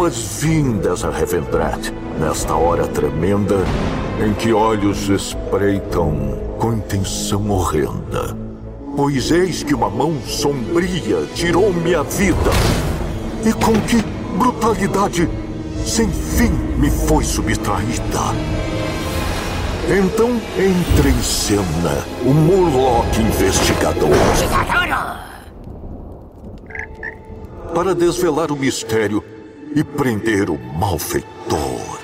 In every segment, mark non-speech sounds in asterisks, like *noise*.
Boas-vindas a Revendrat, nesta hora tremenda em que olhos espreitam com intenção horrenda. Pois eis que uma mão sombria tirou minha vida. E com que brutalidade sem fim me foi subtraída. Então entra em cena o Murloc investigador. Para desvelar o mistério e prender o malfeitor.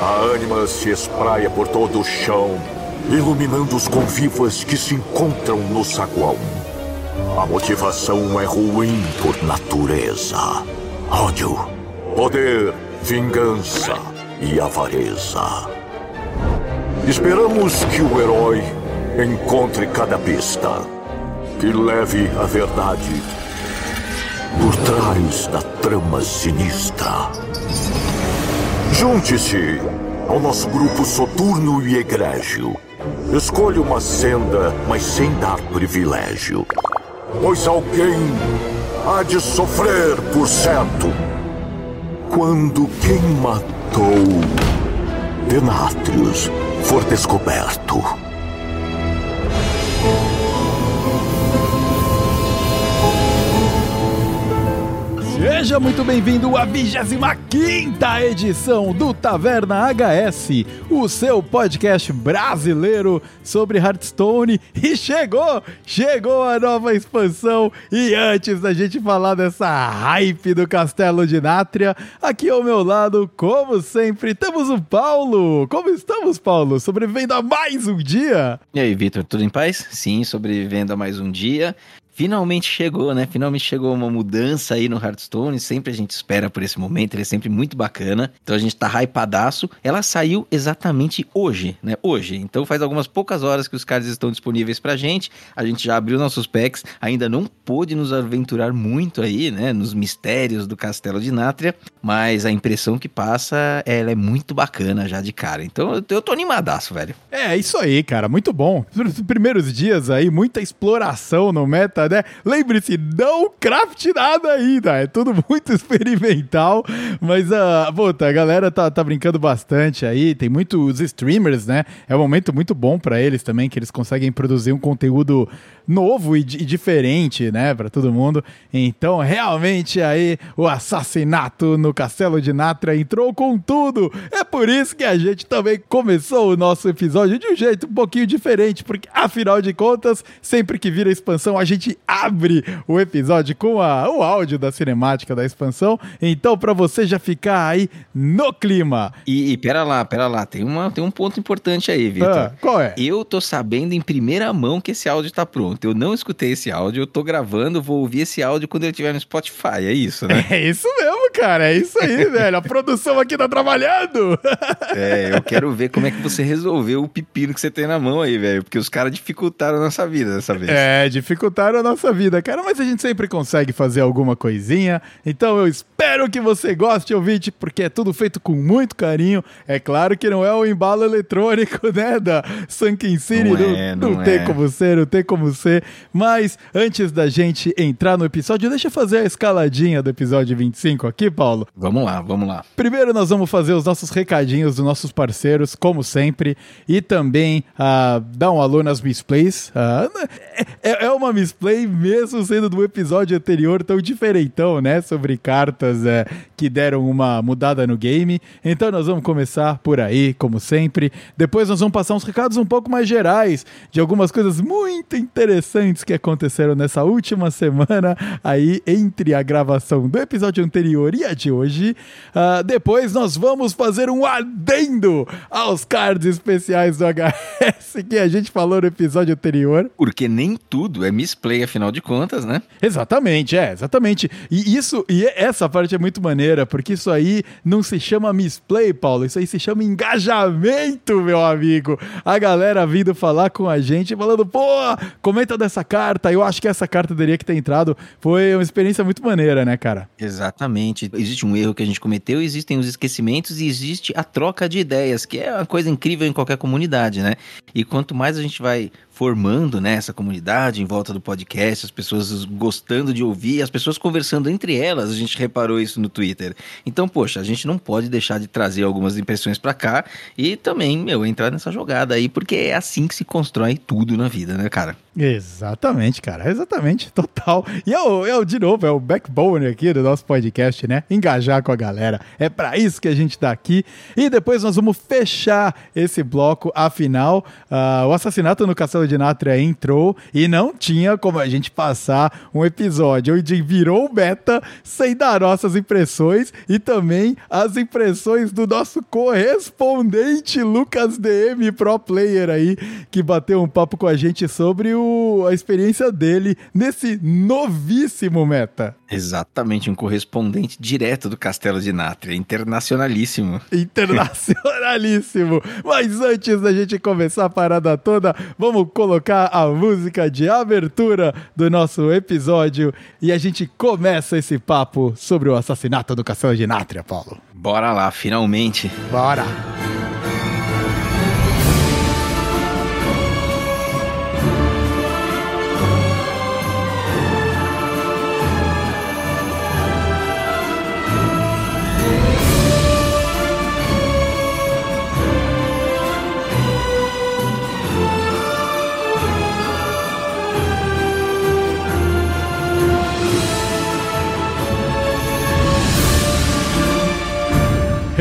A ânima se espraia por todo o chão, iluminando os convivas que se encontram no saguão. A motivação é ruim por natureza. Ódio, poder, vingança e avareza. Esperamos que o herói encontre cada pista, que leve a verdade por trás da trama sinistra. Junte-se ao nosso grupo soturno e egrégio. Escolha uma senda, mas sem dar privilégio. Pois alguém há de sofrer por certo. Quando quem matou Denatrius for descoberto. Seja muito bem-vindo à 25 edição do Taverna HS, o seu podcast brasileiro sobre Hearthstone. E chegou, chegou a nova expansão. E antes da gente falar dessa hype do Castelo de Nátria, aqui ao meu lado, como sempre, temos o Paulo. Como estamos, Paulo? Sobrevivendo a mais um dia? E aí, Vitor, tudo em paz? Sim, sobrevivendo a mais um dia. Finalmente chegou, né? Finalmente chegou uma mudança aí no Hearthstone. Sempre a gente espera por esse momento, ele é sempre muito bacana. Então a gente tá hypadaço. Ela saiu exatamente hoje, né? Hoje. Então faz algumas poucas horas que os cards estão disponíveis pra gente. A gente já abriu nossos packs, ainda não pôde nos aventurar muito aí, né? Nos mistérios do Castelo de Nátria. Mas a impressão que passa, ela é muito bacana já de cara. Então eu tô animadaço, velho. É, isso aí, cara. Muito bom. Nos primeiros dias aí, muita exploração no meta né? Lembre-se, não craft nada ainda, é tudo *laughs* muito experimental, mas a uh, puta, a galera tá, tá brincando bastante aí, tem muitos streamers, né? É um momento muito bom para eles também, que eles conseguem produzir um conteúdo novo e, e diferente, né, para todo mundo. Então, realmente aí o assassinato no Castelo de Natra entrou com tudo. É por isso que a gente também começou o nosso episódio de um jeito um pouquinho diferente, porque afinal de contas, sempre que vira expansão, a gente abre o episódio com a, o áudio da cinemática da expansão. Então, para você já ficar aí no clima. E, e pera lá, pera lá, tem, uma, tem um ponto importante aí, Vitor. Ah, qual é? Eu tô sabendo em primeira mão que esse áudio tá pronto. Eu não escutei esse áudio, eu tô gravando, vou ouvir esse áudio quando ele estiver no Spotify. É isso, né? É isso mesmo, cara. É isso aí, *laughs* velho. A produção aqui tá trabalhando. é, eu quero ver como é que você resolveu o pepino que você tem na mão aí, velho. Porque os caras dificultaram a nossa vida dessa vez. É, dificultaram a nossa vida, cara. Mas a gente sempre consegue fazer alguma coisinha. Então eu espero que você goste, ouvinte, porque é tudo feito com muito carinho. É claro que não é o embalo eletrônico, né, da Sunken City. Não, não, é, não, não é. tem como ser, não tem como ser. Mas antes da gente entrar no episódio, deixa eu fazer a escaladinha do episódio 25 aqui, Paulo. Vamos lá, vamos lá. Primeiro nós vamos fazer os nossos recadinhos dos nossos parceiros, como sempre, e também uh, dar um alô nas misplays. Uh, é, é uma misplay mesmo sendo do episódio anterior tão diferentão, né, sobre cartas é, que deram uma mudada no game. Então nós vamos começar por aí, como sempre. Depois nós vamos passar uns recados um pouco mais gerais de algumas coisas muito interessantes interessantes que aconteceram nessa última semana aí entre a gravação do episódio anterior e a de hoje. Uh, depois nós vamos fazer um adendo aos cards especiais do HS *laughs* que a gente falou no episódio anterior. Porque nem tudo é misplay, afinal de contas, né? Exatamente, é, exatamente. E isso, e essa parte é muito maneira, porque isso aí não se chama misplay, Paulo, isso aí se chama engajamento, meu amigo. A galera vindo falar com a gente, falando, pô, comenta dessa carta. Eu acho que essa carta teria que ter entrado. Foi uma experiência muito maneira, né, cara? Exatamente. Existe um erro que a gente cometeu, existem os esquecimentos e existe a troca de ideias, que é uma coisa incrível em qualquer comunidade, né? E quanto mais a gente vai formando né, essa comunidade em volta do podcast, as pessoas gostando de ouvir, as pessoas conversando entre elas, a gente reparou isso no Twitter. Então, poxa, a gente não pode deixar de trazer algumas impressões para cá e também, meu, entrar nessa jogada aí, porque é assim que se constrói tudo na vida, né, cara? Exatamente, cara, exatamente, total. E é o, é o, de novo, é o backbone aqui do nosso podcast, né? Engajar com a galera. É para isso que a gente tá aqui. E depois nós vamos fechar esse bloco, afinal, uh, o assassinato no Castelo de Nátria entrou e não tinha como a gente passar um episódio onde virou beta sem dar nossas impressões e também as impressões do nosso correspondente Lucas DM Pro Player aí, que bateu um papo com a gente sobre o, a experiência dele nesse novíssimo meta. Exatamente, um correspondente direto do Castelo de Nátria, internacionalíssimo. Internacionalíssimo! Mas antes da gente começar a parada toda, vamos colocar a música de abertura do nosso episódio e a gente começa esse papo sobre o assassinato do Castelo de Nátria, Paulo. Bora lá, finalmente. Bora!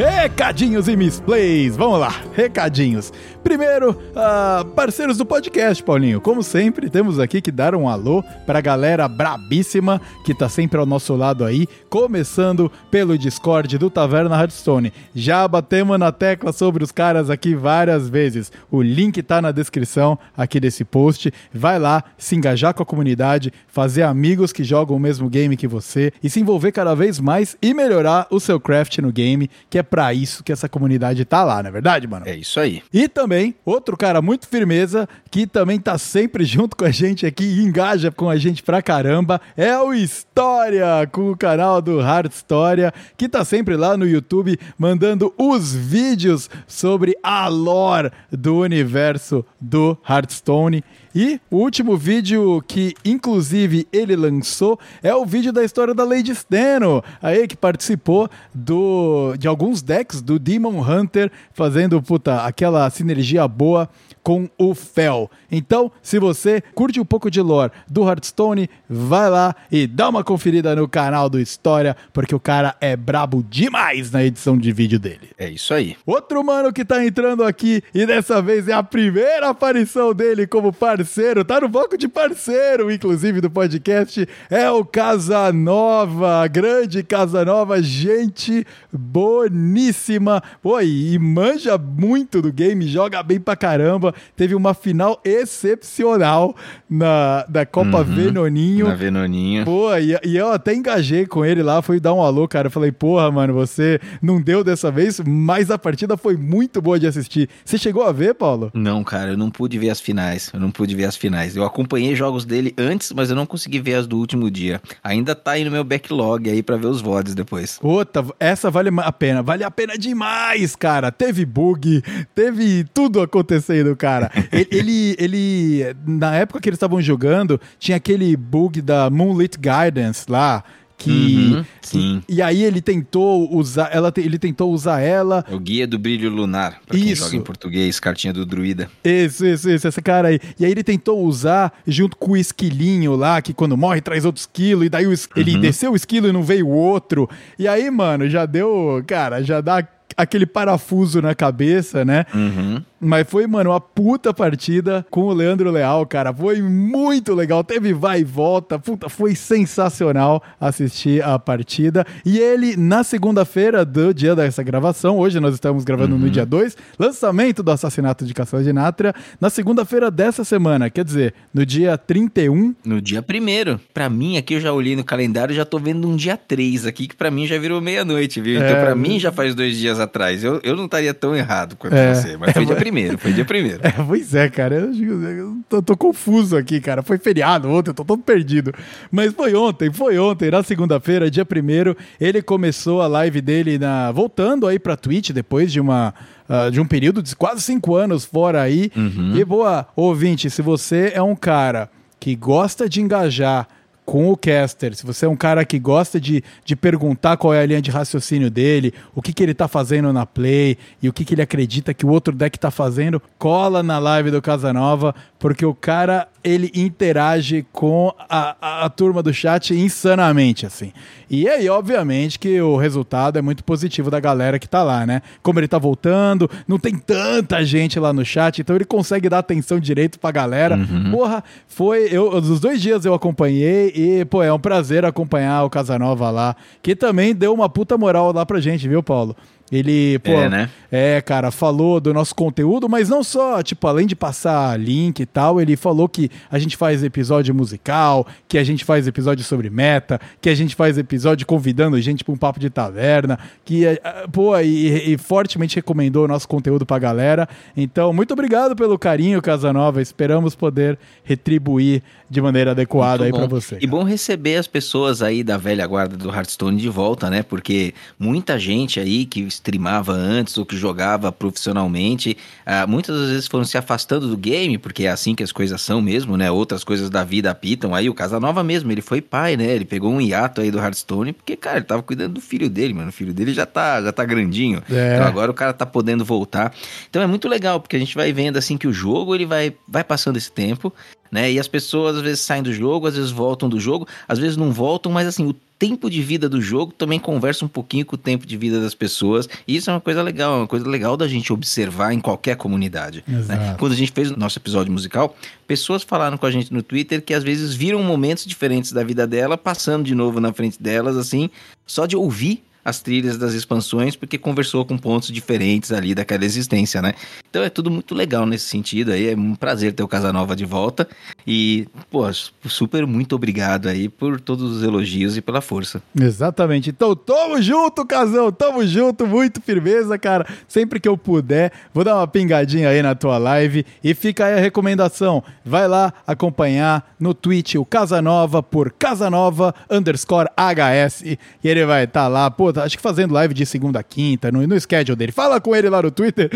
Recadinhos e misplays, vamos lá, recadinhos. Primeiro, uh, parceiros do podcast, Paulinho. Como sempre, temos aqui que dar um alô pra galera brabíssima que tá sempre ao nosso lado aí, começando pelo Discord do Taverna Hearthstone. Já batemos na tecla sobre os caras aqui várias vezes. O link tá na descrição aqui desse post. Vai lá, se engajar com a comunidade, fazer amigos que jogam o mesmo game que você e se envolver cada vez mais e melhorar o seu craft no game, que é para isso que essa comunidade tá lá, não é verdade, mano? É isso aí. E também, outro cara muito firmeza, que também tá sempre junto com a gente aqui e engaja com a gente pra caramba, é o História, com o canal do Hard História, que tá sempre lá no YouTube mandando os vídeos sobre a lore do universo do Hearthstone. E o último vídeo que, inclusive, ele lançou é o vídeo da história da Lady Steno, aí que participou do, de alguns decks do Demon Hunter, fazendo, puta, aquela sinergia boa com o Fel. Então, se você curte um pouco de lore do Hearthstone, vai lá e dá uma conferida no canal do História, porque o cara é brabo demais na edição de vídeo dele. É isso aí. Outro mano que tá entrando aqui e dessa vez é a primeira aparição dele como parceiro, tá no banco de parceiro, inclusive do podcast, é o Casanova, grande Casanova, gente boníssima. Pô, e manja muito do game, joga bem pra caramba teve uma final excepcional na da Copa uhum, Venoninho. Na Venoninho. Pô, e, e, eu até engajei com ele lá, fui dar um alô, cara. falei, porra, mano, você não deu dessa vez, mas a partida foi muito boa de assistir. Você chegou a ver, Paulo? Não, cara, eu não pude ver as finais. Eu não pude ver as finais. Eu acompanhei jogos dele antes, mas eu não consegui ver as do último dia. Ainda tá aí no meu backlog aí para ver os VODs depois. Puta, essa vale a pena. Vale a pena demais, cara. Teve bug, teve tudo acontecendo, cara. ele, ele, na época que eles estavam jogando, tinha aquele bug da Moonlit Guidance lá, que uhum, sim. E, e, aí ele tentou usar ela ele tentou usar ela é o guia do brilho lunar para quem joga em português cartinha do druida isso isso isso essa cara aí e aí ele tentou usar junto com o esquilinho lá que quando morre traz outro esquilo e daí o, ele uhum. desceu o esquilo e não veio o outro e aí mano já deu cara já dá aquele parafuso na cabeça né uhum. Mas foi, mano, uma puta partida com o Leandro Leal, cara. Foi muito legal. Teve vai e volta. Puta, foi sensacional assistir a partida. E ele, na segunda-feira do dia dessa gravação, hoje nós estamos gravando uhum. no dia 2, lançamento do assassinato de Castelo de Nátria, na segunda-feira dessa semana, quer dizer, no dia 31. No dia primeiro. Pra mim, aqui eu já olhei no calendário já tô vendo um dia 3 aqui, que pra mim já virou meia-noite, viu? Então, é... pra mim já faz dois dias atrás. Eu, eu não estaria tão errado quanto é... você, mas foi dia primeiro primeiro, foi dia primeiro. *laughs* É, pois é, cara. Eu, eu tô, tô, confuso aqui, cara. Foi feriado ontem, eu tô todo perdido. Mas foi ontem, foi ontem, na segunda-feira, dia primeiro, ele começou a live dele na. voltando aí pra Twitch depois de uma. Uh, de um período de quase cinco anos fora aí. Uhum. E boa, ouvinte, se você é um cara que gosta de engajar com o caster, se você é um cara que gosta de, de perguntar qual é a linha de raciocínio dele, o que, que ele tá fazendo na play e o que, que ele acredita que o outro deck tá fazendo, cola na live do Casanova, porque o cara ele interage com a, a, a, turma do chat insanamente, assim. E aí, obviamente, que o resultado é muito positivo da galera que tá lá, né? Como ele tá voltando, não tem tanta gente lá no chat, então ele consegue dar atenção direito pra galera. Uhum. Porra, foi. Eu, os dois dias eu acompanhei e, pô, é um prazer acompanhar o Casanova lá, que também deu uma puta moral lá pra gente, viu, Paulo? Ele, pô, é, né? é, cara, falou do nosso conteúdo, mas não só, tipo, além de passar link e tal, ele falou que a gente faz episódio musical, que a gente faz episódio sobre meta, que a gente faz episódio convidando gente para um papo de taverna, que, é, é, pô, e, e, fortemente recomendou o nosso conteúdo pra galera. Então, muito obrigado pelo carinho, Casanova. Esperamos poder retribuir de maneira adequada muito aí para você. E bom receber as pessoas aí da velha guarda do Hearthstone de volta, né? Porque muita gente aí que streamava antes ou que jogava profissionalmente, uh, muitas das vezes foram se afastando do game, porque é assim que as coisas são mesmo, né? Outras coisas da vida apitam. Aí o Casanova mesmo, ele foi pai, né? Ele pegou um hiato aí do Hearthstone, porque, cara, ele tava cuidando do filho dele, mano. O filho dele já tá, já tá grandinho. É. Então agora o cara tá podendo voltar. Então é muito legal, porque a gente vai vendo assim que o jogo ele vai, vai passando esse tempo né? E as pessoas às vezes saem do jogo, às vezes voltam do jogo, às vezes não voltam, mas assim, o tempo de vida do jogo também conversa um pouquinho com o tempo de vida das pessoas. E isso é uma coisa legal, é uma coisa legal da gente observar em qualquer comunidade. Né? Quando a gente fez o nosso episódio musical, pessoas falaram com a gente no Twitter que às vezes viram momentos diferentes da vida dela passando de novo na frente delas, assim, só de ouvir as trilhas das expansões, porque conversou com pontos diferentes ali daquela existência, né? Então é tudo muito legal nesse sentido aí, é um prazer ter o Casanova de volta. E, pô, super muito obrigado aí por todos os elogios e pela força. Exatamente, então tamo junto, Casão, tamo junto, muito firmeza, cara, sempre que eu puder, vou dar uma pingadinha aí na tua live. E fica aí a recomendação, vai lá acompanhar no Twitch o Casanova por Casanova underscore HS e ele vai estar tá lá, pô, acho que fazendo live de segunda a quinta, no, no schedule dele. Fala com ele lá no Twitter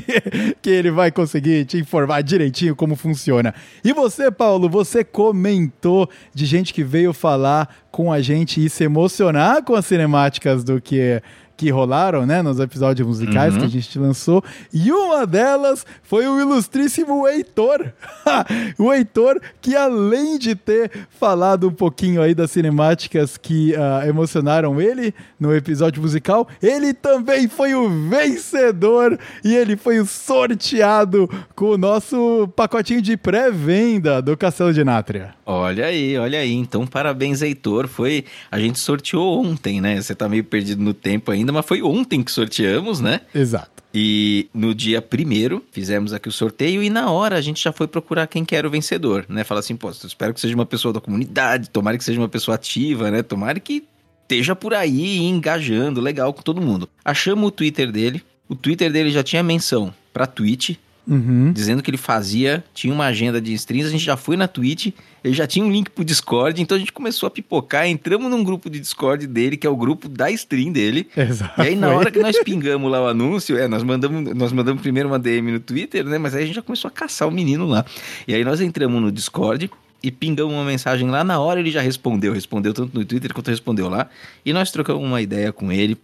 *laughs* que ele vai conseguir te informar direitinho como funciona. E você, Paulo, você comentou de gente que veio falar com a gente e se emocionar com as cinemáticas do que que rolaram, né, nos episódios musicais uhum. que a gente lançou. E uma delas foi o ilustríssimo Heitor. *laughs* o Heitor, que além de ter falado um pouquinho aí das cinemáticas que uh, emocionaram ele no episódio musical, ele também foi o vencedor e ele foi o sorteado com o nosso pacotinho de pré-venda do Castelo de Nátria. Olha aí, olha aí. Então, parabéns, Heitor. Foi. A gente sorteou ontem, né? Você tá meio perdido no tempo ainda mas foi ontem que sorteamos, né? Exato. E no dia primeiro fizemos aqui o sorteio e na hora a gente já foi procurar quem que era o vencedor, né? Falar assim, pô, espero que seja uma pessoa da comunidade, tomara que seja uma pessoa ativa, né? Tomara que esteja por aí engajando legal com todo mundo. Achamos o Twitter dele, o Twitter dele já tinha menção para Twitch, Uhum. dizendo que ele fazia, tinha uma agenda de streams, a gente já foi na Twitch, ele já tinha um link pro Discord, então a gente começou a pipocar, entramos num grupo de Discord dele, que é o grupo da stream dele. Exato. E aí na hora que nós *laughs* pingamos lá o anúncio, é, nós mandamos, nós mandamos primeiro uma DM no Twitter, né, mas aí a gente já começou a caçar o menino lá. E aí nós entramos no Discord, e pingamos uma mensagem lá, na hora ele já respondeu, respondeu tanto no Twitter quanto respondeu lá, e nós trocamos uma ideia com ele,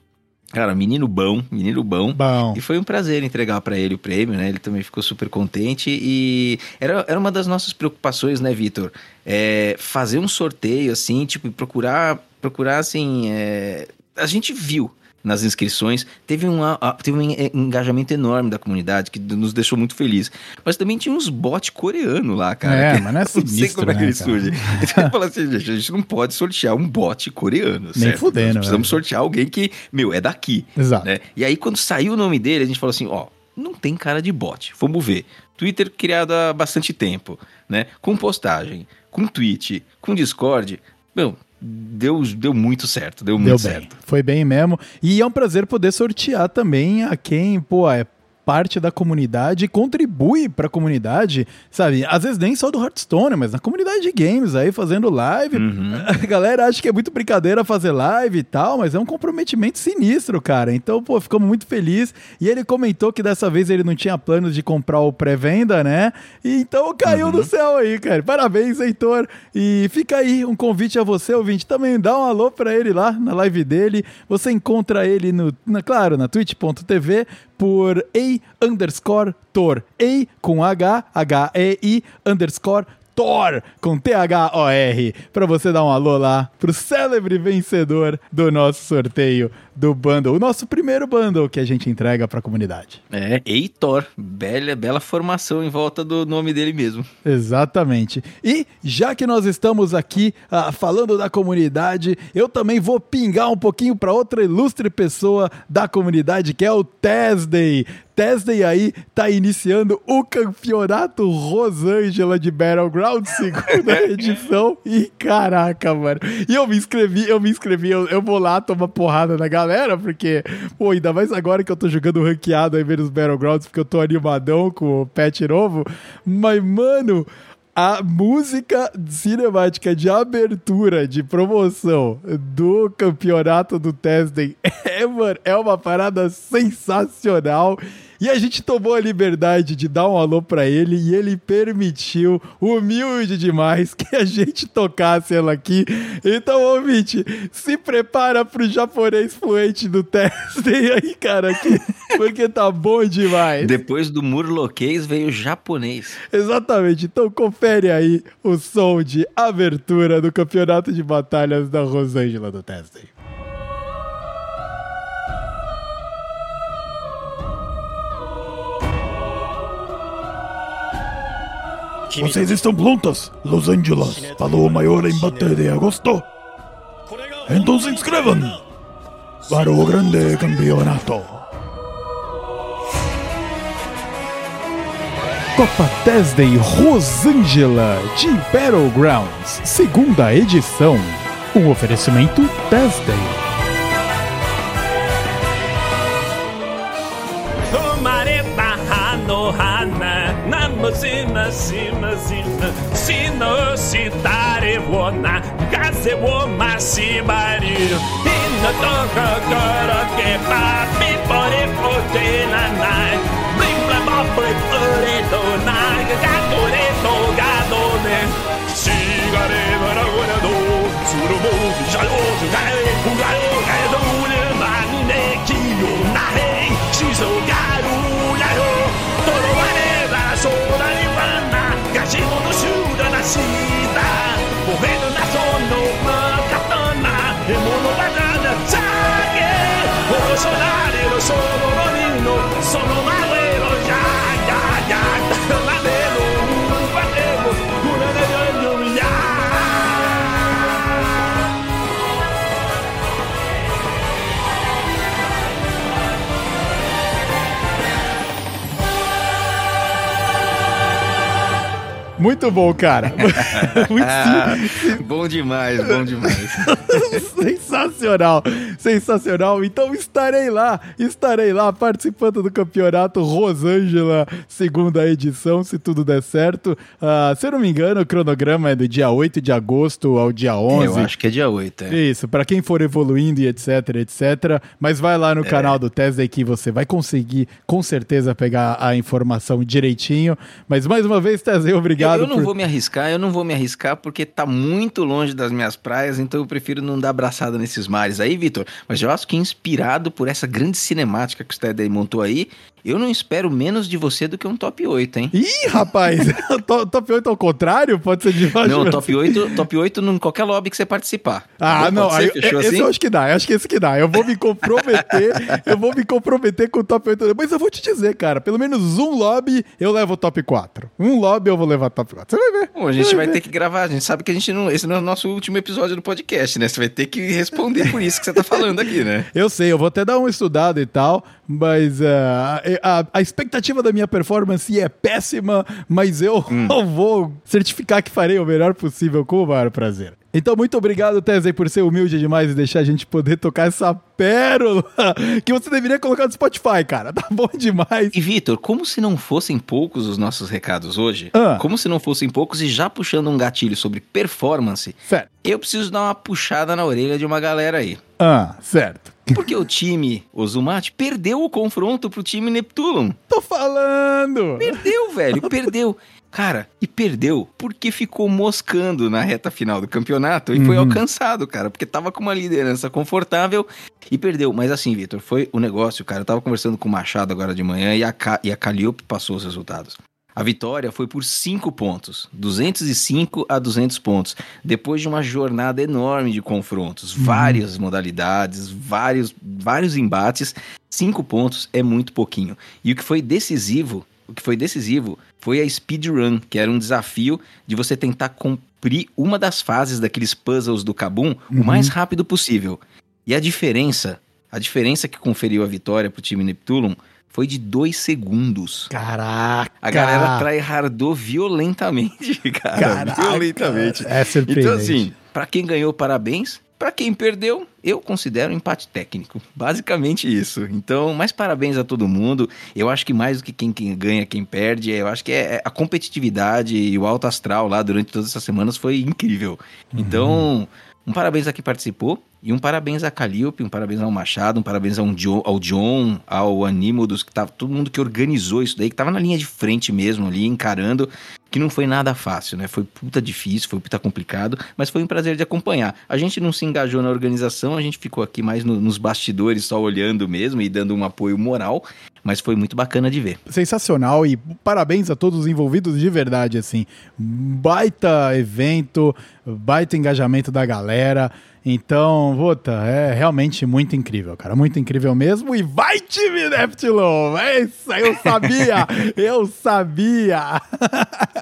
Cara, menino bom, menino bom. Bom. E foi um prazer entregar para ele o prêmio, né? Ele também ficou super contente e era, era uma das nossas preocupações, né, Vitor? É fazer um sorteio, assim, tipo, procurar, procurar, assim, é... a gente viu nas inscrições. Teve um, teve um engajamento enorme da comunidade que nos deixou muito feliz. Mas também tinha uns bots coreanos lá, cara. É, mas não é *laughs* sinistro, Não sei como é que né, ele surge. Então *laughs* fala assim, gente, a gente não pode sortear um bot coreano, Nem certo? fudendo. Nós precisamos sortear alguém que, meu, é daqui. Exato. Né? E aí, quando saiu o nome dele, a gente falou assim, ó, não tem cara de bot. Vamos ver. Twitter criado há bastante tempo, né? Com postagem, com tweet, com Discord. Meu, deu, deu muito certo, deu muito deu certo. Foi bem mesmo. E é um prazer poder sortear também a quem, pô, é parte da comunidade contribui pra comunidade, sabe? Às vezes nem só do Hearthstone, mas na comunidade de games aí, fazendo live. Uhum. *laughs* A galera acha que é muito brincadeira fazer live e tal, mas é um comprometimento sinistro, cara. Então, pô, ficamos muito felizes. E ele comentou que dessa vez ele não tinha planos de comprar o pré-venda, né? E então caiu no céu aí, cara. Parabéns, Heitor. E fica aí um convite a você, ouvinte, também dá um alô pra ele lá na live dele. Você encontra ele no, na, claro, na twitch.tv por A underscore Thor. A com H, H-E-I underscore Thor, com T-H-O-R, pra você dar um alô lá pro célebre vencedor do nosso sorteio do bundle, o nosso primeiro bundle que a gente entrega pra comunidade. É, Heitor. Bela, bela formação em volta do nome dele mesmo. Exatamente. E já que nós estamos aqui ah, falando da comunidade, eu também vou pingar um pouquinho para outra ilustre pessoa da comunidade, que é o Tesday. Tesday aí tá iniciando o campeonato Rosângela de Battleground, *laughs* segunda edição. E caraca, mano. E eu me inscrevi, eu me inscrevi, eu, eu vou lá tomar porrada na galera, porque, pô, ainda mais agora que eu tô jogando ranqueado aí vendo os Battlegrounds, porque eu tô animadão com o patch novo. Mas, mano, a música cinemática de abertura, de promoção do campeonato do Tesden *laughs* é, mano, é uma parada sensacional. E a gente tomou a liberdade de dar um alô pra ele e ele permitiu, humilde demais, que a gente tocasse ela aqui. Então, ouvinte, se prepara pro japonês fluente do Tesden *laughs* aí, cara, aqui, porque tá bom demais. Depois do murloquês veio o japonês. Exatamente. Então confere aí o som de abertura do campeonato de batalhas da Rosângela do Tesden. Vocês estão prontas, Los Angeles, para o maior embate de agosto? Então se inscrevam para o grande campeonato. Copa Tesday Rosângela de Battlegrounds, segunda edição. Um oferecimento Tesday. zima, zima, zima, zima, sino sitare vona, kaze voma simari. Ina toka kara ke papi pore pote na nai, bling bla ba bling ore do nai, gatore do gadone. Sigare vara gora do, suru mo jalo gai, gai gai do ne mani ne kiyo nai, shizo garu. 将来はなのしほど修羅なしだ燃えるなその刀獲物だからじゃけ。おそれるその人のその前 Muito bom, cara. *laughs* Muito sim- bom demais, bom demais. *laughs* sensacional, sensacional. Então estarei lá, estarei lá participando do campeonato Rosângela, segunda edição, se tudo der certo. Ah, se eu não me engano, o cronograma é do dia 8 de agosto ao dia 11. Eu acho que é dia 8, é. Isso, pra quem for evoluindo e etc, etc. Mas vai lá no canal do Tesla que você vai conseguir, com certeza, pegar a informação direitinho. Mas mais uma vez, Tesla, obrigado Eu, eu não por... vou me arriscar, eu não vou me arriscar porque tá muito longe das minhas praias, então eu prefiro não dar abraçada nesses mares aí, Vitor. Mas eu acho que inspirado por essa grande cinemática que o Steady montou aí, eu não espero menos de você do que um top 8, hein? Ih, rapaz, *laughs* to- top 8 ao contrário? Pode ser de baixo Não, top 8, top 8 em qualquer lobby que você participar. Ah, não, ser? Fechou esse assim? eu acho que dá, eu acho que esse que dá. Eu vou me comprometer, *laughs* eu vou me comprometer com o top 8. Mas eu vou te dizer, cara, pelo menos um lobby eu levo o top 4. Um lobby eu vou levar top 4. Você vai ver. Bom, a gente vai ver. ter que gravar, a gente sabe que a gente não. Esse não é o nosso último episódio do podcast, né? Você vai ter que responder por isso que você tá falando aqui, né? Eu sei, eu vou até dar uma estudada e tal, mas ah, a, a expectativa da minha performance é péssima, mas eu Hum. *laughs* vou certificar que farei o melhor possível com o maior prazer. Então, muito obrigado, Tesey, por ser humilde demais e deixar a gente poder tocar essa pérola *laughs* que você deveria colocar no Spotify, cara. *laughs* Tá bom demais. E Vitor, como se não fossem poucos os nossos recados hoje, Ah. como se não fossem poucos e já puxando um gatilho sobre performance, Certo. eu preciso dar uma puxada na orelha de uma galera aí. Ah, certo. Porque o time Ozumate perdeu o confronto pro time Neptulum. Tô falando. Perdeu, velho, perdeu. Cara, e perdeu porque ficou moscando na reta final do campeonato e foi Uhum. alcançado, cara, porque tava com uma liderança confortável e perdeu. Mas assim, Vitor, foi o negócio, cara. Eu tava conversando com o Machado agora de manhã e a, Ca... e a Calliope passou os resultados. A vitória foi por 5 pontos, 205 a 200 pontos, depois de uma jornada enorme de confrontos, várias modalidades, vários, vários embates. 5 pontos é muito pouquinho. E o que foi decisivo o que foi decisivo foi a speedrun, que era um desafio de você tentar cumprir uma das fases daqueles puzzles do Kabum o mais rápido possível. E a diferença, a diferença que conferiu a vitória pro time Neptulum foi de dois segundos. Caraca. A galera tryhardou violentamente, *laughs* cara. Caraca. Violentamente. É surpreendente. Então, assim, pra quem ganhou, parabéns. Pra quem perdeu, eu considero um empate técnico. Basicamente isso. Então, mais parabéns a todo mundo. Eu acho que mais do que quem, quem ganha, quem perde, eu acho que é, é a competitividade e o alto astral lá durante todas essas semanas foi incrível. Então, um parabéns a quem participou. E um parabéns a Calliope, um parabéns ao Machado, um parabéns ao John, ao, John, ao Anímodos, que tava todo mundo que organizou isso daí, que tava na linha de frente mesmo ali, encarando, que não foi nada fácil, né? Foi puta difícil, foi puta complicado, mas foi um prazer de acompanhar. A gente não se engajou na organização, a gente ficou aqui mais no- nos bastidores, só olhando mesmo e dando um apoio moral, mas foi muito bacana de ver. Sensacional e parabéns a todos os envolvidos de verdade, assim. Baita evento, baita engajamento da galera. Então, Vota, é realmente muito incrível, cara. Muito incrível mesmo. E vai, time Neptulon! É isso eu sabia! *laughs* eu sabia!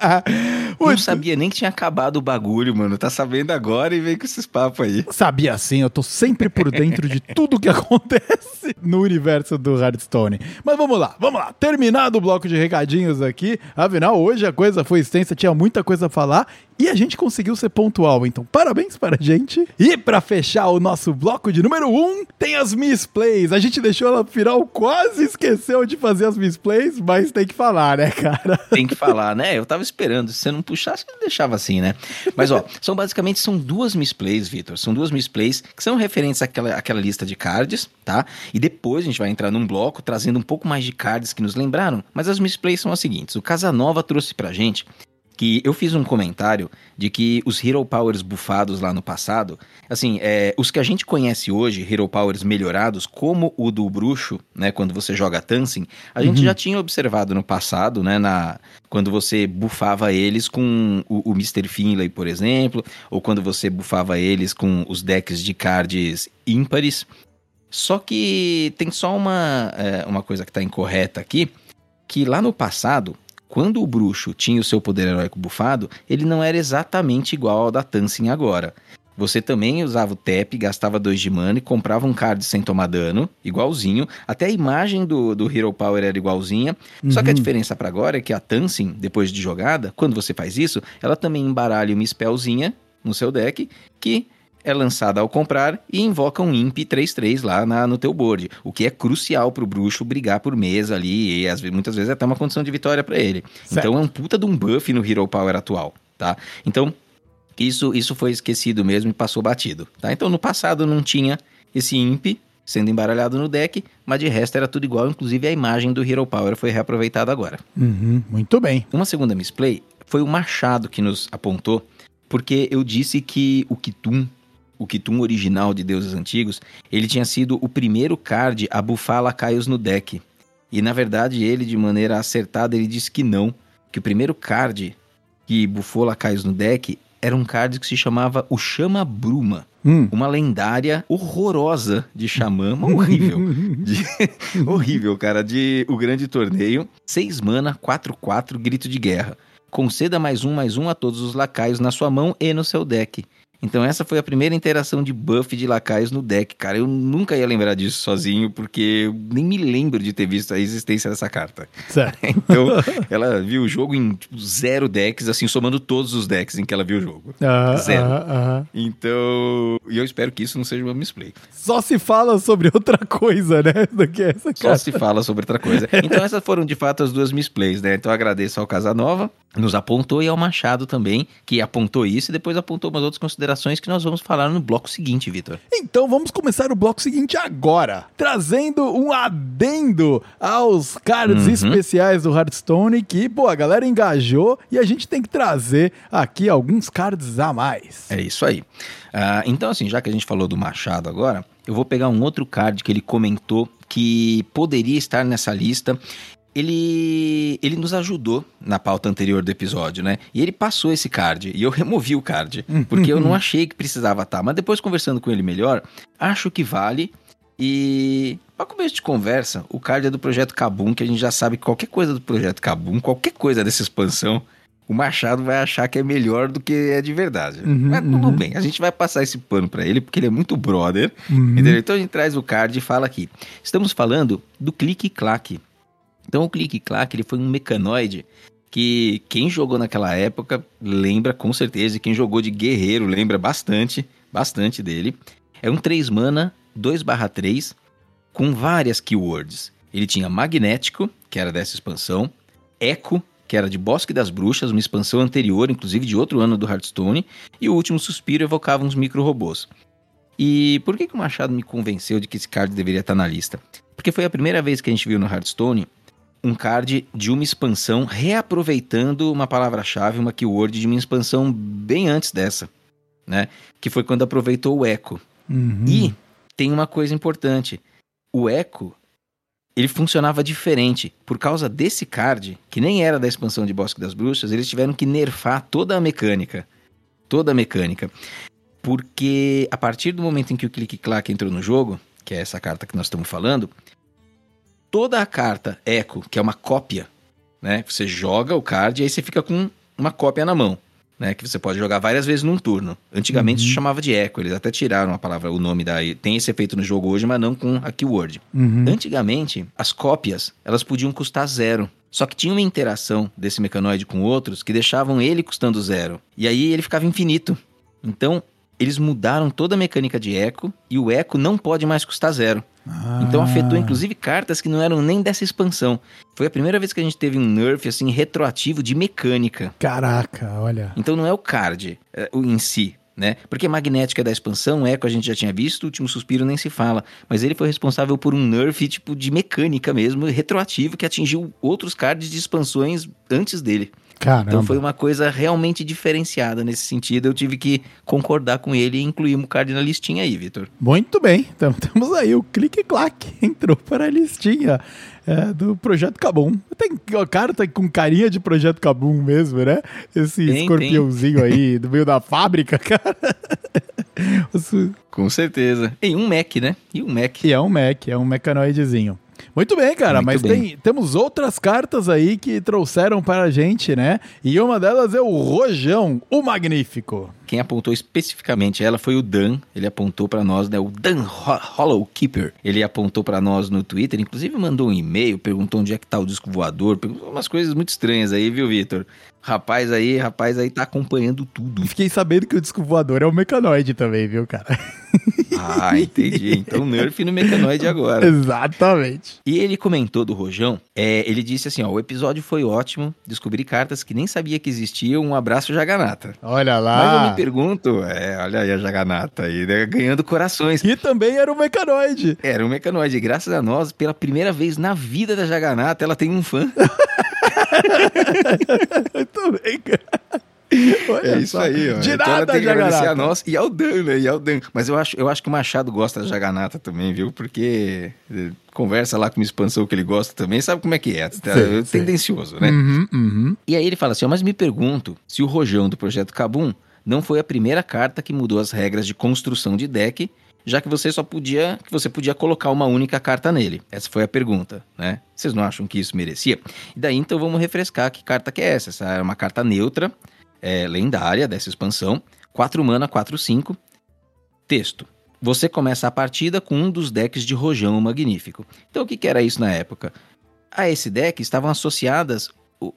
*laughs* Não sabia nem que tinha acabado o bagulho, mano. Tá sabendo agora e vem com esses papos aí. Sabia sim, eu tô sempre por dentro de tudo que *laughs* acontece no universo do Hearthstone. Mas vamos lá, vamos lá. Terminado o bloco de recadinhos aqui. Afinal, hoje a coisa foi extensa, tinha muita coisa a falar e a gente conseguiu ser pontual. Então, parabéns para a gente. E pra fechar o nosso bloco de número 1, um, tem as Miss Plays. A gente deixou ela final, quase esqueceu de fazer as Miss Plays, mas tem que falar, né, cara? *laughs* Tem que falar, né? Eu tava esperando. Se você não puxasse, eu deixava assim, né? Mas, ó, *laughs* são basicamente são duas misplays, Vitor. São duas misplays que são referentes àquela, àquela lista de cards, tá? E depois a gente vai entrar num bloco trazendo um pouco mais de cards que nos lembraram. Mas as misplays são as seguintes. O Casanova trouxe pra gente que eu fiz um comentário de que os Hero Powers bufados lá no passado, assim, é, os que a gente conhece hoje, Hero Powers melhorados, como o do bruxo, né, quando você joga Tansing, a gente já tinha observado no passado, né, na, quando você bufava eles com o, o Mr. Finlay, por exemplo, ou quando você bufava eles com os decks de cards ímpares. Só que tem só uma, é, uma coisa que está incorreta aqui, que lá no passado, quando o bruxo tinha o seu poder heróico bufado, ele não era exatamente igual ao da Tansing agora. Você também usava o TEP, gastava 2 de mana e comprava um card sem tomar dano, igualzinho. Até a imagem do, do Hero Power era igualzinha. Só que a diferença para agora é que a Tansing, depois de jogada, quando você faz isso, ela também embaralha uma spellzinha no seu deck que é lançada ao comprar e invoca um Imp 3-3 lá na- no teu board, o que é crucial pro bruxo brigar por mesa ali e às muitas vezes é até uma condição de vitória para ele. Certo. Então é um puta de um buff no Hero Power atual, tá? Então isso, isso foi esquecido mesmo e passou batido, tá? Então no passado não tinha esse Imp sendo embaralhado no deck, mas de resto era tudo igual, inclusive a imagem do Hero Power foi reaproveitada agora. Uhum, muito bem. Uma segunda misplay foi o Machado que nos apontou, porque eu disse que o Kitum, o Kitum original de Deuses Antigos, ele tinha sido o primeiro card a bufar lacaios no deck. E na verdade ele, de maneira acertada, ele disse que não, que o primeiro card que bufou lacaios no deck era um card que se chamava o Chama Bruma. Hum. Uma lendária horrorosa de xamã, horrível. *laughs* De- horrível, cara. De O Grande Torneio. 6 mana, 4-4, grito de guerra. Conceda mais um, mais um a todos os lacaios na sua mão e no seu deck. Então essa foi a primeira interação de buff de lacaios no deck, cara. Eu nunca ia lembrar disso sozinho, porque eu nem me lembro de ter visto a existência dessa carta. Certo. *laughs* Então, *laughs* ela viu o jogo em tipo, zero decks, assim, somando todos os decks em que ela viu o jogo. Aham, Zero. aham, aham. Então, e eu espero que isso não seja uma misplay. Só se fala sobre outra coisa, né? Do que essa Só cara. se fala sobre outra coisa. Então, essas foram de fato as duas misplays, né? Então, eu agradeço ao Casanova, nos apontou, e ao Machado também, que apontou isso e depois apontou umas outras considerações que nós vamos falar no bloco seguinte, Vitor. Então vamos começar o bloco seguinte agora, trazendo um adendo aos cards Uhum. especiais do Hearthstone que, pô, a galera engajou e a gente tem que trazer aqui alguns cards a mais. É isso aí. Ah, então, assim, já que a gente falou do Machado agora, eu vou pegar um outro card que ele comentou que poderia estar nessa lista. Ele, ele nos ajudou na pauta anterior do episódio, né? E ele passou esse card e eu removi o card, porque eu não achei que precisava estar. Mas depois, conversando com ele melhor, acho que vale. E para começo de conversa, o card é do Projeto Kabum, que a gente já sabe que qualquer coisa do Projeto Kabum, qualquer coisa dessa expansão, o Machado vai achar que é melhor do que é de verdade. Uhum, Mas tudo uhum. bem, a gente vai passar esse pano pra ele, porque ele é muito brother. Uhum. Entendeu? Então a gente traz o card e fala aqui. Estamos falando do clique-claque. Então o clique-claque ele foi um mecanoide que quem jogou naquela época lembra com certeza, e quem jogou de guerreiro lembra bastante, bastante dele. É um 3 mana, 2/3, com várias keywords. Ele tinha magnético, que era dessa expansão, eco, que era de Bosque das Bruxas, uma expansão anterior, inclusive de outro ano do Hearthstone, e o último suspiro evocava uns micro-robôs. E por que, que o Machado me convenceu de que esse card deveria estar na lista? Porque foi a primeira vez que a gente viu no Hearthstone um card de uma expansão reaproveitando uma palavra-chave, uma keyword de uma expansão bem antes dessa, né? Que foi quando aproveitou o eco. Uhum. E tem uma coisa importante. O eco, ele funcionava diferente. Por causa desse card, que nem era da expansão de Bosque das Bruxas, eles tiveram que nerfar toda a mecânica. Toda a mecânica. Porque a partir do momento em que o clique-claque entrou no jogo, que é essa carta que nós estamos falando, toda a carta Echo, que é uma cópia, né? Você joga o card e aí você fica com uma cópia na mão. Né, que você pode jogar várias vezes num turno. Antigamente Uhum. se chamava de eco, eles até tiraram a palavra, o nome daí. Tem esse efeito no jogo hoje, mas não com a keyword. Uhum. Antigamente, as cópias, elas podiam custar zero. Só que tinha uma interação desse mecanoide com outros que deixavam ele custando zero. E aí ele ficava infinito. Então, eles mudaram toda a mecânica de eco e o eco não pode mais custar zero. Então Ah. afetou inclusive cartas que não eram nem dessa expansão. Foi a primeira vez que a gente teve um nerf assim retroativo de mecânica. Caraca, olha. Então não é o card é, em si, né? Porque magnética é da expansão, Echo a gente já tinha visto, o último suspiro nem se fala. Mas ele foi responsável por um nerf tipo de mecânica mesmo, retroativo, que atingiu outros cards de expansões antes dele. Caramba. Então foi uma coisa realmente diferenciada nesse sentido. Eu tive que concordar com ele e incluir um card na listinha aí, Vitor. Muito bem, então *laughs* temos aí o clique-claque, entrou para a listinha é, do Projeto Cabum. Tem, o cara tá com carinha de Projeto Cabum mesmo, né? Esse Tem, escorpiãozinho aí *laughs* do meio da fábrica, cara. *laughs* Com certeza. E um Mac, né? E um Mac. E é um Mac, é um mecanoidezinho. Muito bem, cara, Muito mas bem. tem, temos outras cartas aí que trouxeram para a gente, né? E uma delas é o Rojão, o Magnífico. Quem apontou especificamente ela foi o Dan. Ele apontou pra nós, né? O Dan Ho- Hollow Keeper. Ele apontou pra nós no Twitter, inclusive mandou um e-mail, perguntou onde é que tá o disco voador, perguntou umas coisas muito estranhas aí, viu, Vitor? Rapaz aí, rapaz aí tá acompanhando tudo. Fiquei sabendo que o disco voador é um mecanoide também, viu, cara? Ah, entendi. Então nerf no mecanoide agora. *laughs* Exatamente. E ele comentou do Rojão, é, ele disse assim, ó, o episódio foi ótimo, descobri cartas que nem sabia que existiam, um abraço Jaganata. Olha lá. Me pergunto, é, olha aí a Jaganata aí, né, ganhando corações. Que também era um mecanoide. Era um mecanoide. Graças a nós, pela primeira vez na vida da Jaganata, ela tem um fã. *laughs* *laughs* Muito bem, cara. Olha É isso só. aí, ó. De então ela nada, tem que agradecer Jaganata. a nós e ao Dan, né? E ao Dan. Mas eu acho, eu acho que o Machado gosta da Jaganata também, viu? Porque eh, conversa lá com uma expansão que ele gosta também, sabe como é que é? Tá Sim, sim. tendencioso, né? Uhum, uhum. E aí ele fala assim, ó, mas me pergunto se o Rojão do Projeto Kabum não foi a primeira carta que mudou as regras de construção de deck, já que você só podia, que você podia colocar uma única carta nele. Essa foi a pergunta, né? Vocês não acham que isso merecia? E daí então vamos refrescar que carta que é essa. Essa é uma carta neutra, é, lendária dessa expansão, 4 mana, 4, 5. Texto. Você começa a partida com um dos decks de Rojão Magnífico. Então o que, que era isso na época? A esse deck estavam associadas,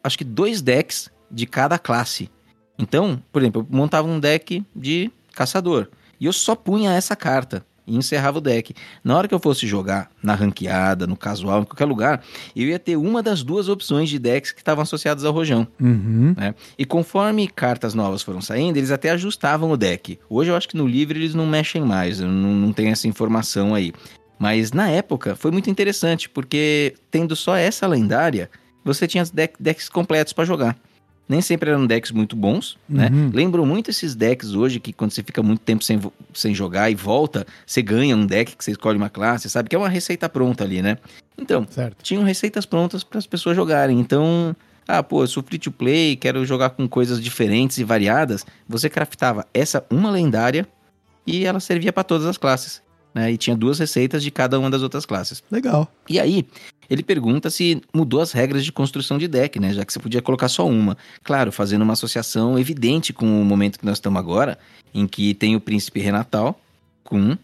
acho que dois decks de cada classe. Então, por exemplo, eu montava um deck de caçador e eu só punha essa carta e encerrava o deck. Na hora que eu fosse jogar na ranqueada, no casual, em qualquer lugar, eu ia ter uma das duas opções de decks que estavam associadas ao Rojão. Uhum. Né? E conforme cartas novas foram saindo, eles até ajustavam o deck. Hoje eu acho que no livro eles não mexem mais, não, não tem essa informação aí. Mas na época foi muito interessante, porque tendo só essa lendária, você tinha deck, decks completos para jogar. Nem sempre eram decks muito bons, né? Uhum. Lembram muito esses decks hoje que quando você fica muito tempo sem, sem jogar e volta, você ganha um deck que você escolhe uma classe, sabe? Que é uma receita pronta ali, né? Então, Certo. tinham receitas prontas para as pessoas jogarem. Então, ah, pô, eu sou free to play, quero jogar com coisas diferentes e variadas. Você craftava essa uma lendária e ela servia para todas as classes. Né? E tinha duas receitas de cada uma das outras classes. Legal. E aí, ele pergunta se mudou as regras de construção de deck, né? Já que você podia colocar só uma. Claro, fazendo uma associação evidente com o momento que nós estamos agora, em que tem o Príncipe Renatal, com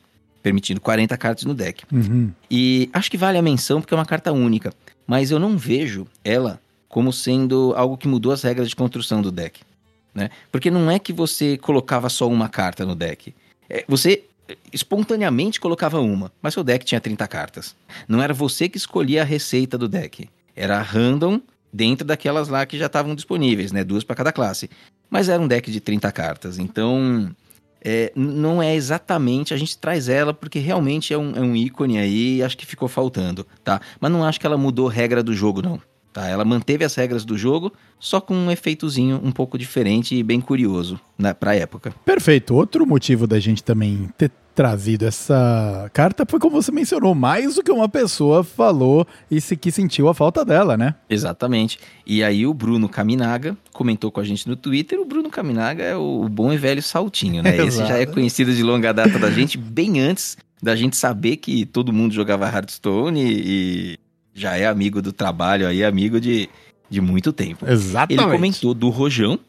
permitindo 40 cartas no deck. Uhum. E acho que vale a menção porque é uma carta única, mas eu não vejo ela como sendo algo que mudou as regras de construção do deck, né? Porque não é que você colocava só uma carta no deck. É, você espontaneamente colocava uma, mas seu deck tinha 30 cartas. Não era você que escolhia a receita do deck. Era random dentro daquelas lá que já estavam disponíveis, né? Duas para cada classe. Mas era um deck de 30 cartas. Então, é, não é exatamente, a gente traz ela porque realmente é um, é um ícone aí acho que ficou faltando, tá? Mas não acho que ela mudou regra do jogo, não. Tá? Ela manteve as regras do jogo, só com um efeitozinho um pouco diferente e bem curioso né, pra época. Perfeito. Outro motivo da gente também ter trazido essa carta foi como você mencionou, mais do que uma pessoa falou e se que sentiu a falta dela, né? Exatamente. E aí o Bruno Caminaga comentou com a gente no Twitter. O Bruno Caminaga é o bom e velho saltinho, né? *laughs* Esse já é conhecido de longa data da gente, bem antes da gente saber que todo mundo jogava Hearthstone e já é amigo do trabalho aí, amigo de, de muito tempo. Exatamente. Ele comentou do Rojão,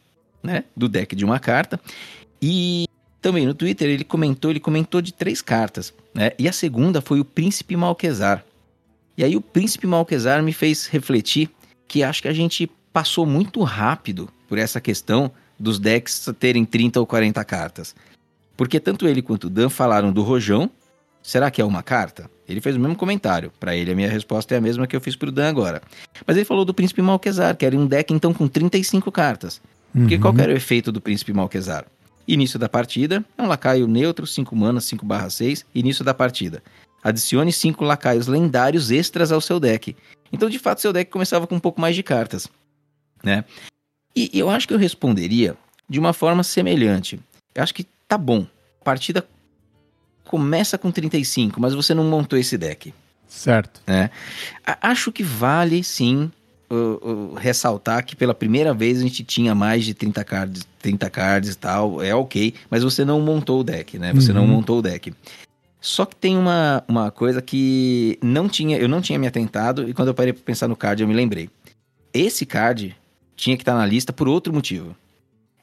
né? Do deck de uma carta. E também no Twitter ele comentou, ele comentou de três cartas, né? E a segunda foi o Príncipe Malquezar. E aí o Príncipe Malquezar me fez refletir que acho que a gente passou muito rápido por essa questão dos decks terem 30 ou 40 cartas. Porque tanto ele quanto o Dan falaram do Rojão. Será que é uma carta? Ele fez o mesmo comentário. Pra ele, a minha resposta é a mesma que eu fiz pro Dan agora. Mas ele falou do Príncipe Malquezar, que era um deck então com 35 cartas. Porque Uhum. qual era o efeito do Príncipe Malquezar? Início da partida, é um lacaio neutro, 5 manas, 5 barra 6, início da partida. Adicione 5 lacaios lendários extras ao seu deck. Então, de fato, seu deck começava com um pouco mais de cartas, né? E eu acho que eu responderia de uma forma semelhante. Eu acho que tá bom. A partida começa com 35, mas você não montou esse deck. Certo. A- Acho que vale sim uh, uh, ressaltar que pela primeira vez a gente tinha mais de 30 cards, 30 cards e tal, é ok, mas você não montou o deck, né? Você não Uhum. montou o deck. Só que tem uma, uma coisa que não tinha, eu não tinha me atentado e quando eu parei pra pensar no card eu me lembrei. Esse card tinha que estar na lista por outro motivo.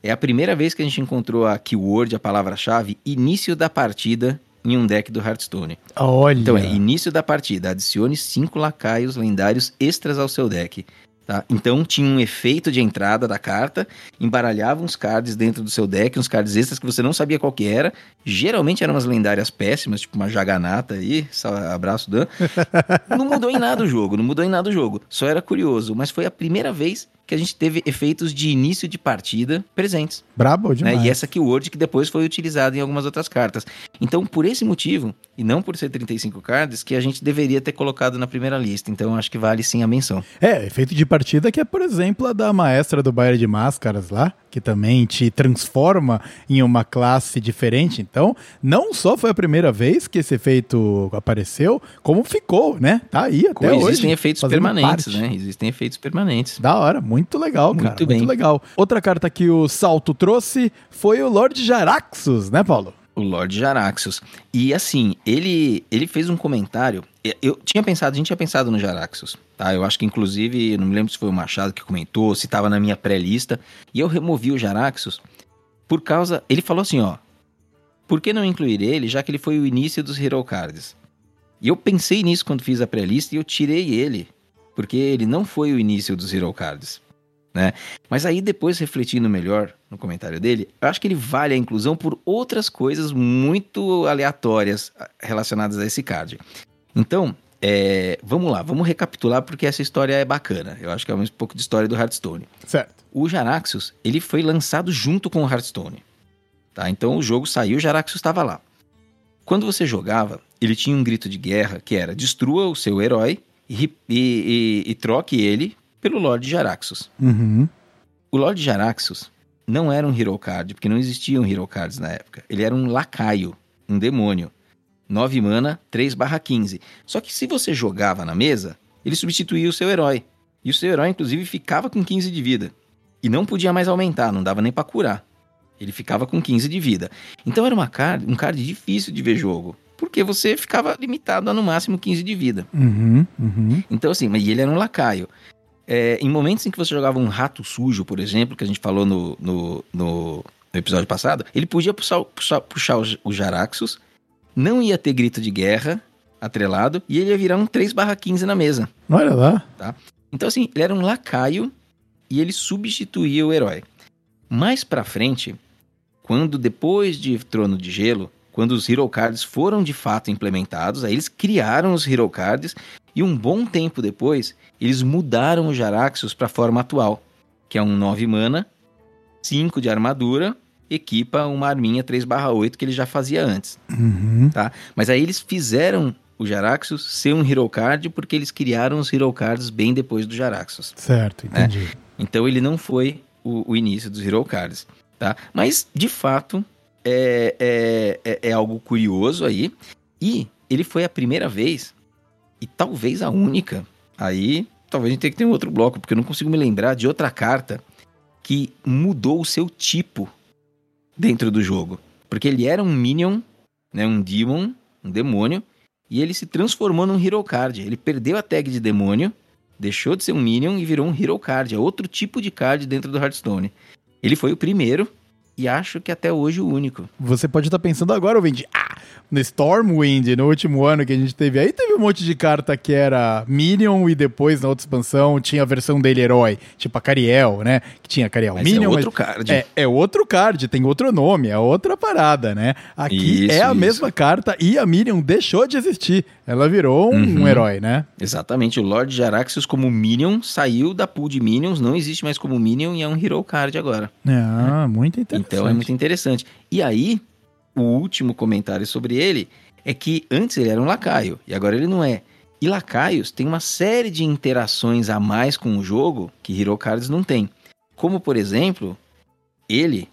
É a primeira vez que a gente encontrou a keyword, a palavra-chave, início da partida em um deck do Hearthstone. Olha. Então é início da partida, adicione cinco lacaios lendários extras ao seu deck. Tá? Então tinha um efeito de entrada da carta, embaralhava uns cards dentro do seu deck, uns cards extras que você não sabia qual que era. Geralmente eram umas lendárias péssimas, tipo uma jaganata aí, abraço Dan. *laughs* não mudou em nada o jogo, não mudou em nada o jogo. Só era curioso, mas foi a primeira vez que a gente teve efeitos de início de partida presentes Brabo né? demais. E essa keyword que depois foi utilizada em algumas outras cartas. Então, por esse motivo, e não por ser 35 cards, que a gente deveria ter colocado na primeira lista. Então, acho que vale sim a menção. É, efeito de partida que é, por exemplo, a da maestra do Baile de Máscaras lá, que também te transforma em uma classe diferente. Então, não só foi a primeira vez que esse efeito apareceu, como ficou, né? Tá aí até Pois, hoje. existem efeitos permanentes, parte. né? Existem efeitos permanentes. Da hora, muito legal, cara. Muito bem. Muito legal. Outra carta que o Salto trouxe foi o Lorde Jaraxxus, né, Paulo? O Lord Jaraxxus. E assim, ele, ele fez um comentário. eu- tinha pensado, a gente tinha pensado no Jaraxxus, tá? Eu acho que inclusive, não me lembro se foi o Machado que comentou, se estava na minha pré-lista. E eu removi o Jaraxxus por causa. Ele falou assim, ó. Por que não incluir ele, já que ele foi o início dos Hero Cards? E eu pensei nisso quando fiz a pré-lista e eu tirei ele, porque ele não foi o início dos Hero Cards. Né? Mas aí depois refletindo melhor no comentário dele, eu acho que ele vale a inclusão por outras coisas muito aleatórias ah, relacionadas a esse card. Então, é, vamos lá, vamos recapitular porque essa história é bacana. Eu acho que é um pouco de história do Hearthstone. Certo. O Jaraxxus, ele foi lançado junto com o Hearthstone. Tá? Então o jogo saiu, o Jaraxxus estava lá. Quando você jogava, ele tinha um grito de guerra que era destrua o seu herói e, e, e, e troque ele pelo Lorde Jaraxxus. Uhum. O Lorde Jaraxxus não era um Hero Card, porque não existiam Hero Cards na época. Ele era um lacaio, um demônio. 9 mana, 3 barra 15. Só que se você jogava na mesa, ele substituía o seu herói. E o seu herói, inclusive, ficava com 15 de vida. E não podia mais aumentar, não dava nem para curar. Ele ficava com 15 de vida. Então era uma card, um card difícil de ver jogo. Porque você ficava limitado a no máximo 15 de vida. Uhum, uhum. Então, assim, mas ele era um lacaio. É, em momentos em que você jogava um rato sujo, por exemplo, que a gente falou no, no, no, episódio passado, ele podia puxar, puxar, puxar o, o Jaraxxus, não ia ter grito de guerra atrelado, e ele ia virar um 3/15 na mesa. Olha lá. Tá? Então, assim, ele era um lacaio e ele substituía o herói. Mais pra frente, quando depois de Trono de Gelo, quando os Hero Cards foram de fato implementados, aí eles criaram os Hero Cards e um bom tempo depois, eles mudaram o Jaraxxus para a forma atual, que é um 9 mana, 5 de armadura, equipa uma arminha 3/8 que ele já fazia antes, Uhum. tá? Mas aí eles fizeram o Jaraxxus ser um Hero Card porque eles criaram os Hero Cards bem depois do Jaraxxus. Certo, entendi. Então ele não foi o, o início dos Hero Cards, tá? Mas, de fato, é, é, é, é algo curioso aí. E ele foi a primeira vez, e talvez a única, aí talvez a gente tenha que ter um outro bloco, porque eu não consigo me lembrar de outra carta que mudou o seu tipo dentro do jogo. Porque ele era um Minion, né, um Demon, um demônio, e ele se transformou num Hero Card. Ele perdeu a tag de demônio, deixou de ser um Minion e virou um Hero Card. É outro tipo de card dentro do Hearthstone. Ele foi o primeiro e acho que até hoje o único. Você pode estar pensando agora, ouvinte, ah, no Stormwind, no último ano que a gente teve aí, teve um monte de carta que era Minion e depois na outra expansão tinha a versão dele herói, tipo a Cariel, né? Que tinha Cariel Mas Minion. é outro mas- card. É, é outro card, tem outro nome, é outra parada, né? Aqui Isso, é a isso. mesma carta e a Minion deixou de existir. Ela virou um, Uhum. um herói, né? Exatamente, o Lord Jaraxxus como Minion saiu da pool de Minions, não existe mais como Minion e é um Hero Card agora. Ah, muito interessante. Então é muito interessante. E aí, o último comentário sobre ele é que antes ele era um lacaio e agora ele não é. E lacaios têm uma série de interações a mais com o jogo que Hero Cards não tem. Como, por exemplo, ele,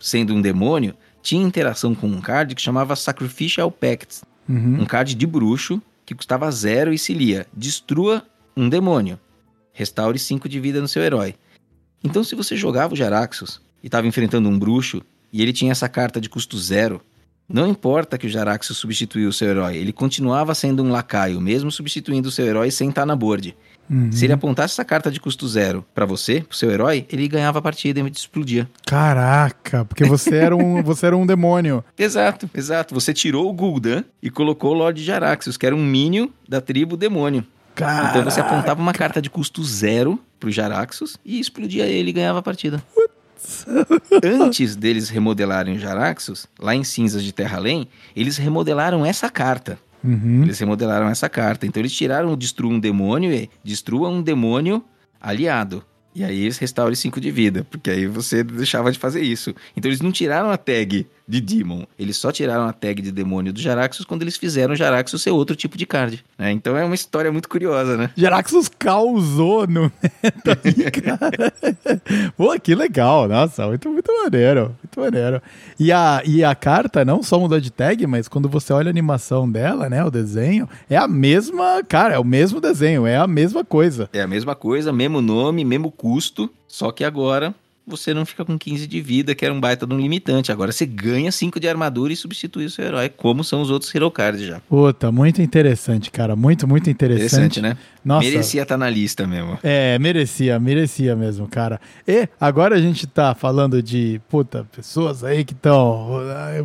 sendo um demônio, tinha interação com um card que chamava Sacrificial Pact, Uhum. um card de bruxo que custava zero e se lia: destrua um demônio, restaure 5 de vida no seu herói. Então, se você jogava o Jaraxxus e estava enfrentando um bruxo e ele tinha essa carta de custo zero, não importa que o Jaraxxus substituiu o seu herói, ele continuava sendo um lacaio, mesmo substituindo o seu herói sem estar na board. Uhum. Se ele apontasse essa carta de custo zero pra você, pro seu herói, ele ganhava a partida e explodia. Caraca, porque você era um, *laughs* você era um demônio. Exato, exato. Você tirou o Gul'dan e colocou o Lord Jaraxxus, que era um minion da tribo demônio. Caraca. Então você apontava uma carta de custo zero pro Jaraxxus e explodia ele e ganhava a partida. Antes deles remodelarem o Jaraxxus, lá em Cinzas de Terra Além, eles remodelaram essa carta. Uhum. Eles remodelaram essa carta. Então eles tiraram o Destrua um Demônio e Destrua um Demônio aliado. E aí eles restauram 5 de vida, porque aí você deixava de fazer isso. Então eles não tiraram a tag de Demon, eles só tiraram a tag de Demônio do Jaraxxus quando eles fizeram o Jaraxxus ser outro tipo de card. né? Então é uma história muito curiosa, né? Jaraxxus causou no meta aí, cara. Pô, que legal. Nossa, muito, muito maneiro. Muito maneiro. E a, e a carta não só mudou de tag, mas quando você olha a animação dela, né? O desenho, é a mesma. Cara, é o mesmo desenho, é a mesma coisa. É a mesma coisa, mesmo nome, mesmo custo, só que agora você não fica com 15 de vida, que era um baita de um limitante. Agora você ganha 5 de armadura e substitui o seu herói, como são os outros Hero Cards já. Puta, muito interessante, cara. Muito, muito interessante. Interessante, né? Nossa. Merecia estar na lista mesmo. É, merecia, merecia mesmo, cara. E agora a gente tá falando de, puta, pessoas aí que estão,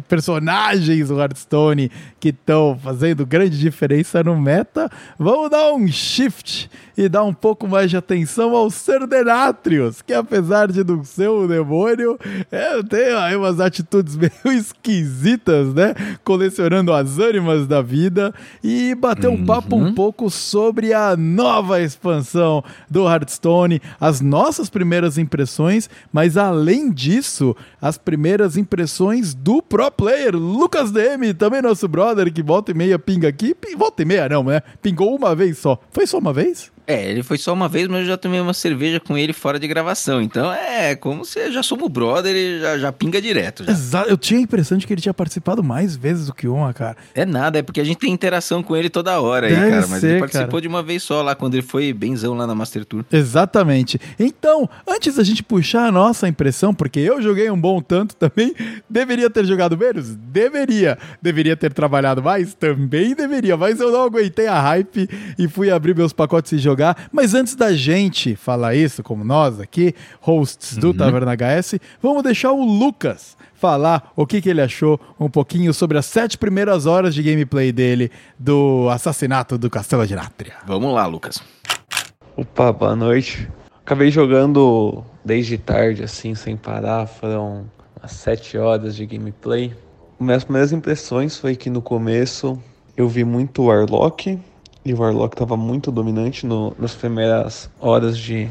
personagens do Hearthstone que estão fazendo grande diferença no meta. Vamos dar um shift e dar um pouco mais de atenção ao Serdenatrius, que apesar de não ser um demônio, é, tem aí umas atitudes *laughs* meio esquisitas, né? Colecionando as ânimas da vida e bater um papo um pouco sobre a nova expansão do Hearthstone, as nossas primeiras impressões, mas além disso, as primeiras impressões do pro player, Lucas DM, também nosso brother que volta e meia pinga aqui, volta e meia não, né? Pingou uma vez só. Foi só uma vez? É, ele foi só uma vez, mas eu já tomei uma cerveja com ele fora de gravação. Então é como se já somos brother e já, já pinga direto. Já. Exato, eu tinha a impressão de que ele tinha participado mais vezes do que uma, cara. É nada, é porque a gente tem interação com ele toda hora aí, Deve cara. Mas ser, ele participou cara. de uma vez só lá, quando ele foi benzão lá na Master Tour. Exatamente. Então, antes da gente puxar a nossa impressão, porque eu joguei um bom tanto também, deveria ter jogado menos? Deveria. Deveria ter trabalhado mais? Também deveria, mas eu não aguentei a hype e fui abrir meus pacotes e jogar. Mas antes da gente falar isso, como nós aqui, hosts do Taverna HS, vamos deixar o Lucas falar o que, que ele achou um pouquinho sobre as sete primeiras horas de gameplay dele do assassinato do Castelo de Nátria. Vamos lá, Lucas. Opa, boa noite. Acabei jogando desde tarde, assim, sem parar. Foram umas 7 horas de gameplay. Minhas primeiras impressões foi que no começo eu vi muito Warlock. E o Warlock estava muito dominante no- nas primeiras horas de,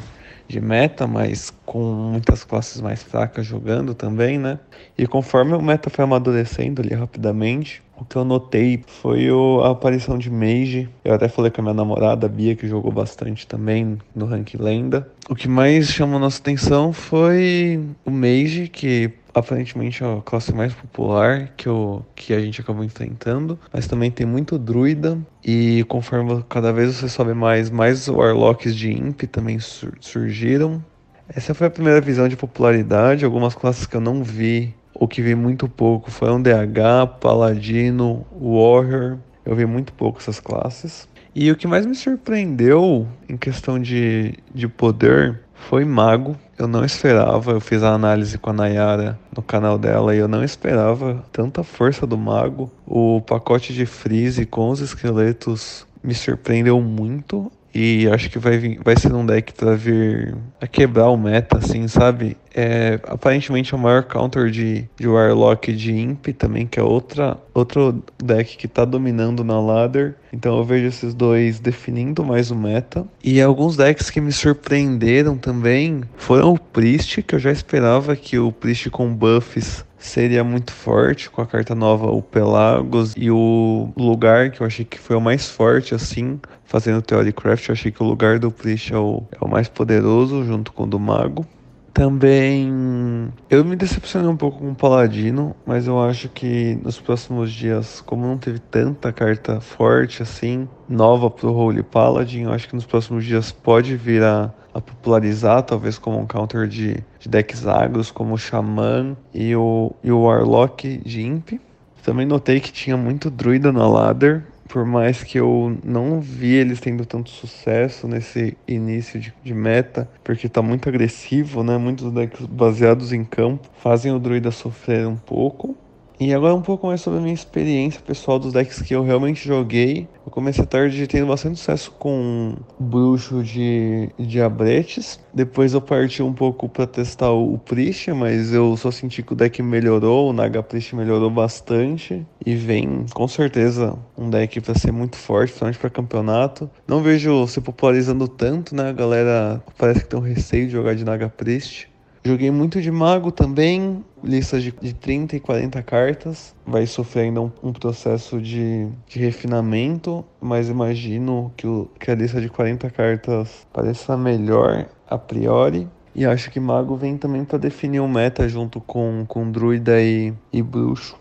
de meta, mas com muitas classes mais fracas jogando também, né? E conforme o meta foi amadurecendo ali rapidamente, o que eu notei foi o- a aparição de Mage. Eu até falei com a minha namorada, Bia, que jogou bastante também no Rank Lenda. O que mais chamou nossa atenção foi o Mage, que aparentemente é a classe mais popular que, o, que a gente acabou enfrentando. Mas também tem muito druida. E conforme cada vez você sobe mais, mais Warlocks de Imp também sur- surgiram. Essa foi a primeira visão de popularidade. Algumas classes que eu não vi, ou que vi muito pouco, foram DH, Paladino, Warrior. Eu vi muito pouco essas classes. E o que mais me surpreendeu em questão de, de poder foi Mago. Eu não esperava, eu fiz a análise com a Nayara no canal dela e eu não esperava tanta força do Mago. O pacote de Freeze com os esqueletos me surpreendeu muito. E acho que vai, vir, vai ser um deck pra vir a quebrar o meta, assim, sabe? É, aparentemente é o maior counter de, de Warlock de Imp também, que é outra, outro deck que tá dominando na ladder. Então eu vejo esses dois definindo mais o meta. E alguns decks que me surpreenderam também foram o Priest, que eu já esperava que o Priest com buffs seria muito forte com a carta nova, o Pelagos e o lugar que eu achei que foi o mais forte assim, fazendo Theorycraft, eu achei que o lugar do Priest é o, é o mais poderoso junto com o do Mago. Também eu me decepcionei um pouco com o Paladino, mas eu acho que nos próximos dias, como não teve tanta carta forte assim, nova pro Holy Paladin, eu acho que nos próximos dias pode vir a, a popularizar, talvez como um counter de, de decks agros, como o Xamã e o, e o Warlock de Imp. Também notei que tinha muito druida na ladder, por mais que eu não vi eles tendo tanto sucesso nesse início de, de meta, porque tá muito agressivo, né? Muitos decks baseados em campo fazem o druida sofrer um pouco. E agora um pouco mais sobre a minha experiência pessoal dos decks que eu realmente joguei. Eu comecei tarde tendo bastante sucesso com bruxo de diabretes. Depois eu parti um pouco para testar o Priest, mas eu só senti que o deck melhorou, o Naga Priest melhorou bastante. E vem com certeza um deck para ser muito forte, principalmente para campeonato. Não vejo se popularizando tanto, né? A galera parece que tem um receio de jogar de Naga Priest. Joguei muito de mago também, listas de, de 30 e 40 cartas. Vai sofrer ainda um, um processo de, de refinamento, mas imagino que, o, que a lista de 40 cartas pareça melhor a priori. E acho que mago vem também para definir o meta junto com, com druida e, e bruxo.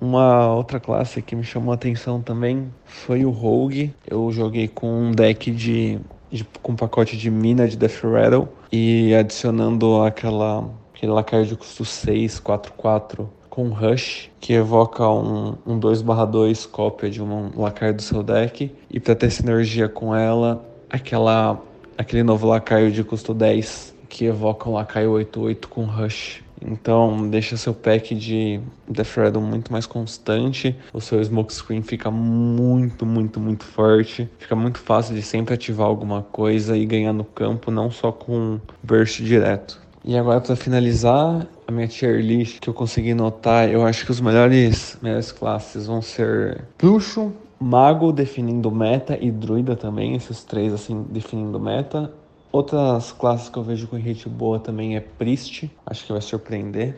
Uma outra classe que me chamou a atenção também foi o Rogue. Eu joguei com um deck de, de com pacote de mina de Death Rattle e adicionando aquela aquele lacaio de custo 6, 4, 4 com Rush, que evoca um, um 2/2 cópia de um lacaio do seu deck, e para ter sinergia com ela, aquela, aquele novo lacaio de custo 10, que evoca um lacaio 8/8 com Rush. Então deixa seu pack de Death Rattle muito mais constante, o seu smoke screen fica muito, muito, muito forte, fica muito fácil de sempre ativar alguma coisa e ganhar no campo, não só com burst direto. E agora para finalizar, a minha tier list que eu consegui notar, eu acho que os melhores, melhores classes vão ser Bruxo, Mago definindo meta e Druida também, esses três assim definindo meta. Outras classes que eu vejo com hit boa também é Priest, acho que vai surpreender.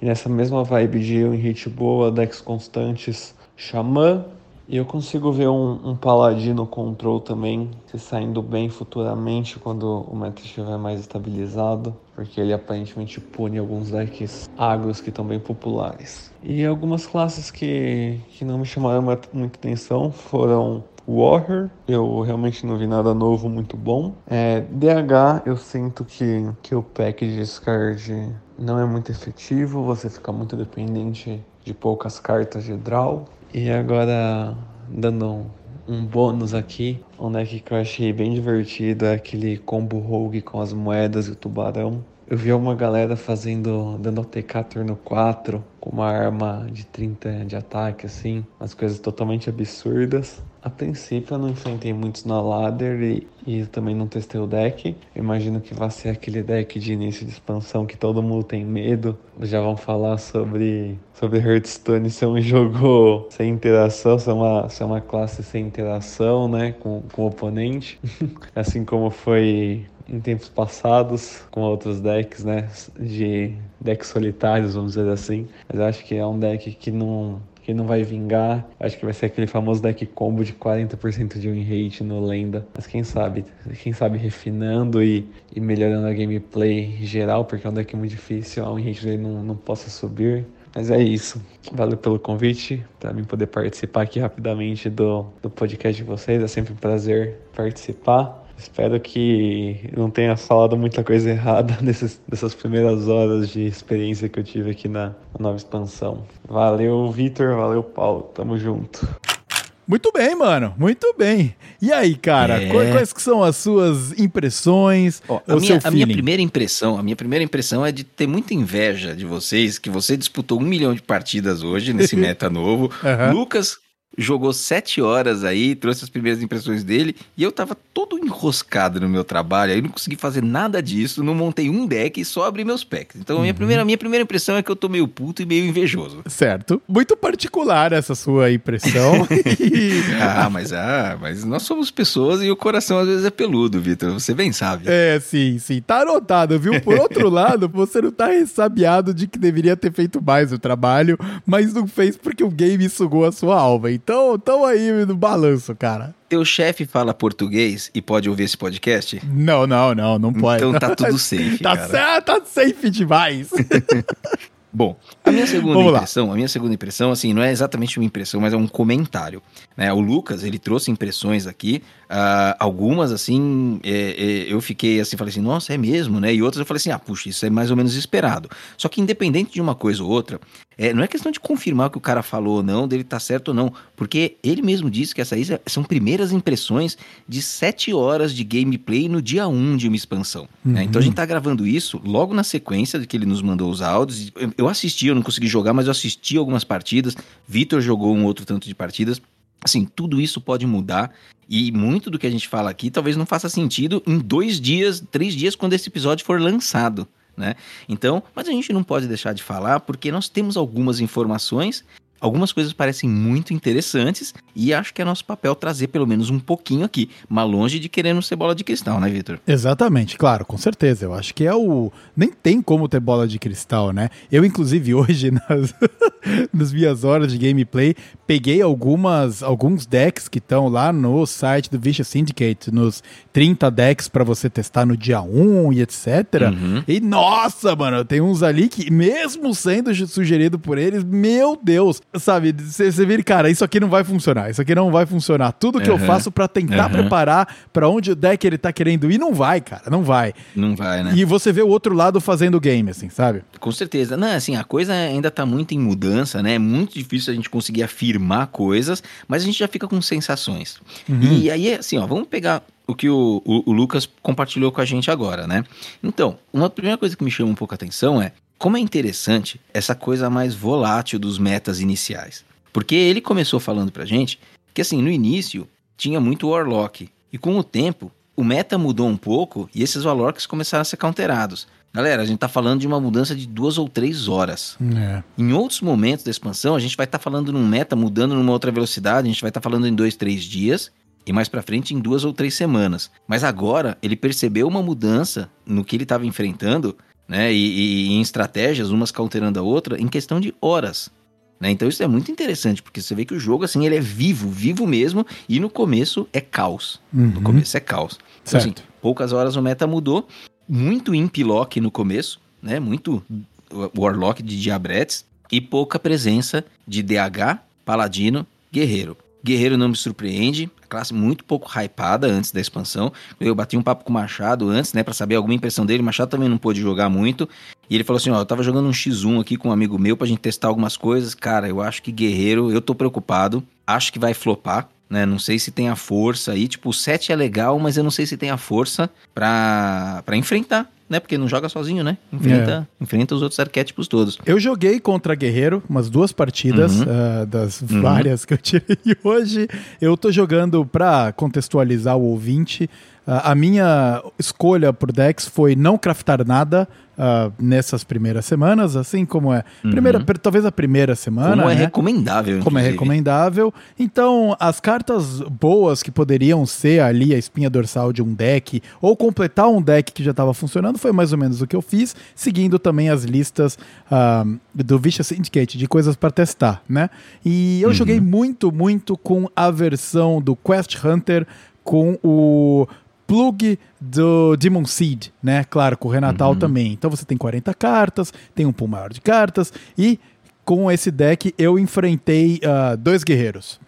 E nessa mesma vibe de eu em hit boa, decks constantes, Xamã. E eu consigo ver um, um Paladino Control também se saindo bem futuramente quando o meta estiver mais estabilizado, porque ele aparentemente pune alguns decks agros que estão bem populares. E algumas classes que, que não me chamaram muita atenção foram Warrior, eu realmente não vi nada novo muito bom. É, DH, eu sinto que, que o pack de discard não é muito efetivo, você fica muito dependente de poucas cartas de draw. E agora, dando um, um bônus aqui, um deck que eu achei bem divertido é aquele combo rogue com as moedas e o tubarão. Eu vi uma galera fazendo, dando OTK turno 4, com uma arma de 30 de ataque, assim, umas coisas totalmente absurdas. A princípio eu não enfrentei muitos na ladder e, e também não testei o deck. Eu imagino que vai ser aquele deck de início de expansão que todo mundo tem medo. Já vão falar sobre, sobre Hearthstone ser um *laughs* jogo sem interação, ser uma, ser uma classe sem interação, né, com, com o oponente. *laughs* assim como foi em tempos passados com outros decks, né? De decks solitários, vamos dizer assim. Mas eu acho que é um deck que não, que não vai vingar. Acho que vai ser aquele famoso deck combo de 40% de win rate no lenda. Mas quem sabe, quem sabe refinando e, e melhorando a gameplay geral, porque é um deck muito difícil, a win rate dele não, não possa subir. Mas é isso. Valeu pelo convite, para mim poder participar aqui rapidamente do, do podcast de vocês. É sempre um prazer participar. Espero que não tenha falado muita coisa errada *laughs* nessas, nessas primeiras horas de experiência que eu tive aqui na, na nova expansão. Valeu, Vitor. Valeu, Paulo. Tamo junto. Muito bem, mano. Muito bem. E aí, cara, É. quais que são as suas impressões? Ó, a, minha, seu a minha primeira impressão, a minha primeira impressão é de ter muita inveja de vocês, que você disputou um milhão de partidas hoje nesse *laughs* meta novo. Aham. Lucas jogou sete horas aí, trouxe as primeiras impressões dele, e eu tava todo enroscado no meu trabalho, aí não consegui fazer nada disso, não montei um deck e só abri meus packs. Então a Uhum. minha, primeira, minha primeira impressão é que eu tô meio puto e meio invejoso. Certo. Muito particular essa sua impressão. *laughs* *laughs* Ah, mas ah, mas nós somos pessoas e o coração às vezes é peludo, Vitor, você bem sabe. É, sim, sim. Tá anotado, viu? Por outro *laughs* lado, você não tá ressabiado de que deveria ter feito mais o trabalho, mas não fez porque o game sugou a sua alma. Então, tamo aí no balanço, cara. Teu chefe fala português e pode ouvir esse podcast? Não, não, não, não pode. Então tá tudo *laughs* safe, Tá, cara. tá safe demais. *laughs* Bom, a minha segunda Vamos lá. impressão, a minha segunda impressão, assim, não é exatamente uma impressão, mas é um comentário. Né? O Lucas, ele trouxe impressões aqui, ah, algumas, assim, é, é, eu fiquei assim, falei assim, nossa, é mesmo, né? E outras eu falei assim, ah, puxa, isso é mais ou menos esperado. Só que independente de uma coisa ou outra, é, não é questão de confirmar o que o cara falou ou não, dele tá certo ou não, porque ele mesmo disse que essa aí são primeiras impressões de sete horas de gameplay no dia 1 de uma expansão. né? Então a gente tá gravando isso logo na sequência de que ele nos mandou os áudios. Eu- Eu assisti, eu não consegui jogar, mas eu assisti algumas partidas. Vitor jogou um outro tanto de partidas. Assim, tudo isso pode mudar e muito do que a gente fala aqui talvez não faça sentido em dois dias, três dias, quando esse episódio for lançado, né? Então, mas a gente não pode deixar de falar porque nós temos algumas informações, algumas coisas parecem muito interessantes e acho que é nosso papel trazer pelo menos um pouquinho aqui, mas longe de querendo ser bola de cristal, né, Vitor? Exatamente, claro, com certeza. Eu acho que é o. Nem tem como ter bola de cristal, né? Eu, inclusive, *laughs* hoje, nas, nas minhas horas de gameplay, peguei algumas, alguns decks que estão lá no site do Vicious Syndicate, nos 30 decks para você testar no dia 1 e etc. Uhum. E nossa, mano, tem uns ali que, mesmo sendo sugerido por eles, meu Deus, sabe, você vira, cara, isso aqui não vai funcionar, isso aqui não vai funcionar. Tudo que eu Uhum. faço pra tentar Uhum. preparar pra onde o deck ele tá querendo ir, não vai, cara, não vai. Não vai, né? E você vê o outro lado fazendo o game, assim, sabe? Com certeza. Não, assim, a coisa ainda tá muito em mudança, né? É muito difícil a gente conseguir afirmar coisas, mas a gente já fica com sensações. E aí, assim, ó, vamos pegar o que o, o- o Lucas compartilhou com a gente agora, né? Então, uma primeira coisa que me chama um pouco a atenção é como é interessante essa coisa mais volátil dos metas iniciais. Porque ele começou falando pra gente que, assim, no início tinha muito Warlock. E com o tempo, o meta mudou um pouco e esses Warlocks começaram a ser counterados. Galera, a gente tá falando de uma mudança de duas ou três horas. É. Em outros momentos da expansão, a gente vai estar falando num meta mudando numa outra velocidade, a gente vai estar falando em dois, três dias, e mais pra frente em duas ou três semanas. Mas agora ele percebeu uma mudança no que ele estava enfrentando, né? E, e- em estratégias, umas counterando a outra, em questão de horas. Né? Então isso é muito interessante, porque você vê que o jogo, assim, ele é vivo, vivo mesmo, e no começo é caos. No Uhum. começo é caos. Então, assim, Certo. poucas horas o meta mudou, muito Impilock no começo, né? Muito Warlock de Diabretes e pouca presença de DH, Paladino, Guerreiro. Guerreiro não me surpreende, classe muito pouco hypada antes da expansão. Eu bati um papo com o Machado antes, né, Pra saber alguma impressão dele. O Machado também não pôde jogar muito. E ele falou assim: Ó, eu tava jogando um X1 aqui com um amigo meu pra gente testar algumas coisas. Cara, eu acho que Guerreiro, eu tô preocupado, acho que vai flopar. Né, não sei se tem a força aí, tipo, o 7 é legal, mas eu não sei se tem a força pra, pra enfrentar, né? Porque não joga sozinho, né? Enfrenta, enfrenta os outros arquétipos todos. Eu joguei contra Guerreiro umas duas partidas Uhum. ah, das várias que eu tirei *laughs* hoje. Eu tô jogando pra contextualizar o ouvinte. Ah, a minha escolha pro Dex foi não craftar nada ah, nessas primeiras semanas, assim como é. Primeira, per- talvez a primeira semana. Como é né? recomendável, como é recomendável. Então, as cartas boas que poderiam ser ali a espinha dorsal de um deck, ou completar um deck que já estava funcionando, foi mais ou menos o que eu fiz, seguindo também as listas ah, do Vicious Syndicate de coisas para testar, né? E eu joguei muito, muito com a versão do Quest Hunter com o plug do Demon Seed, né? Claro, com o Renatal também. Então você tem 40 cartas, tem um pool maior de cartas e com esse deck eu enfrentei ah, dois guerreiros.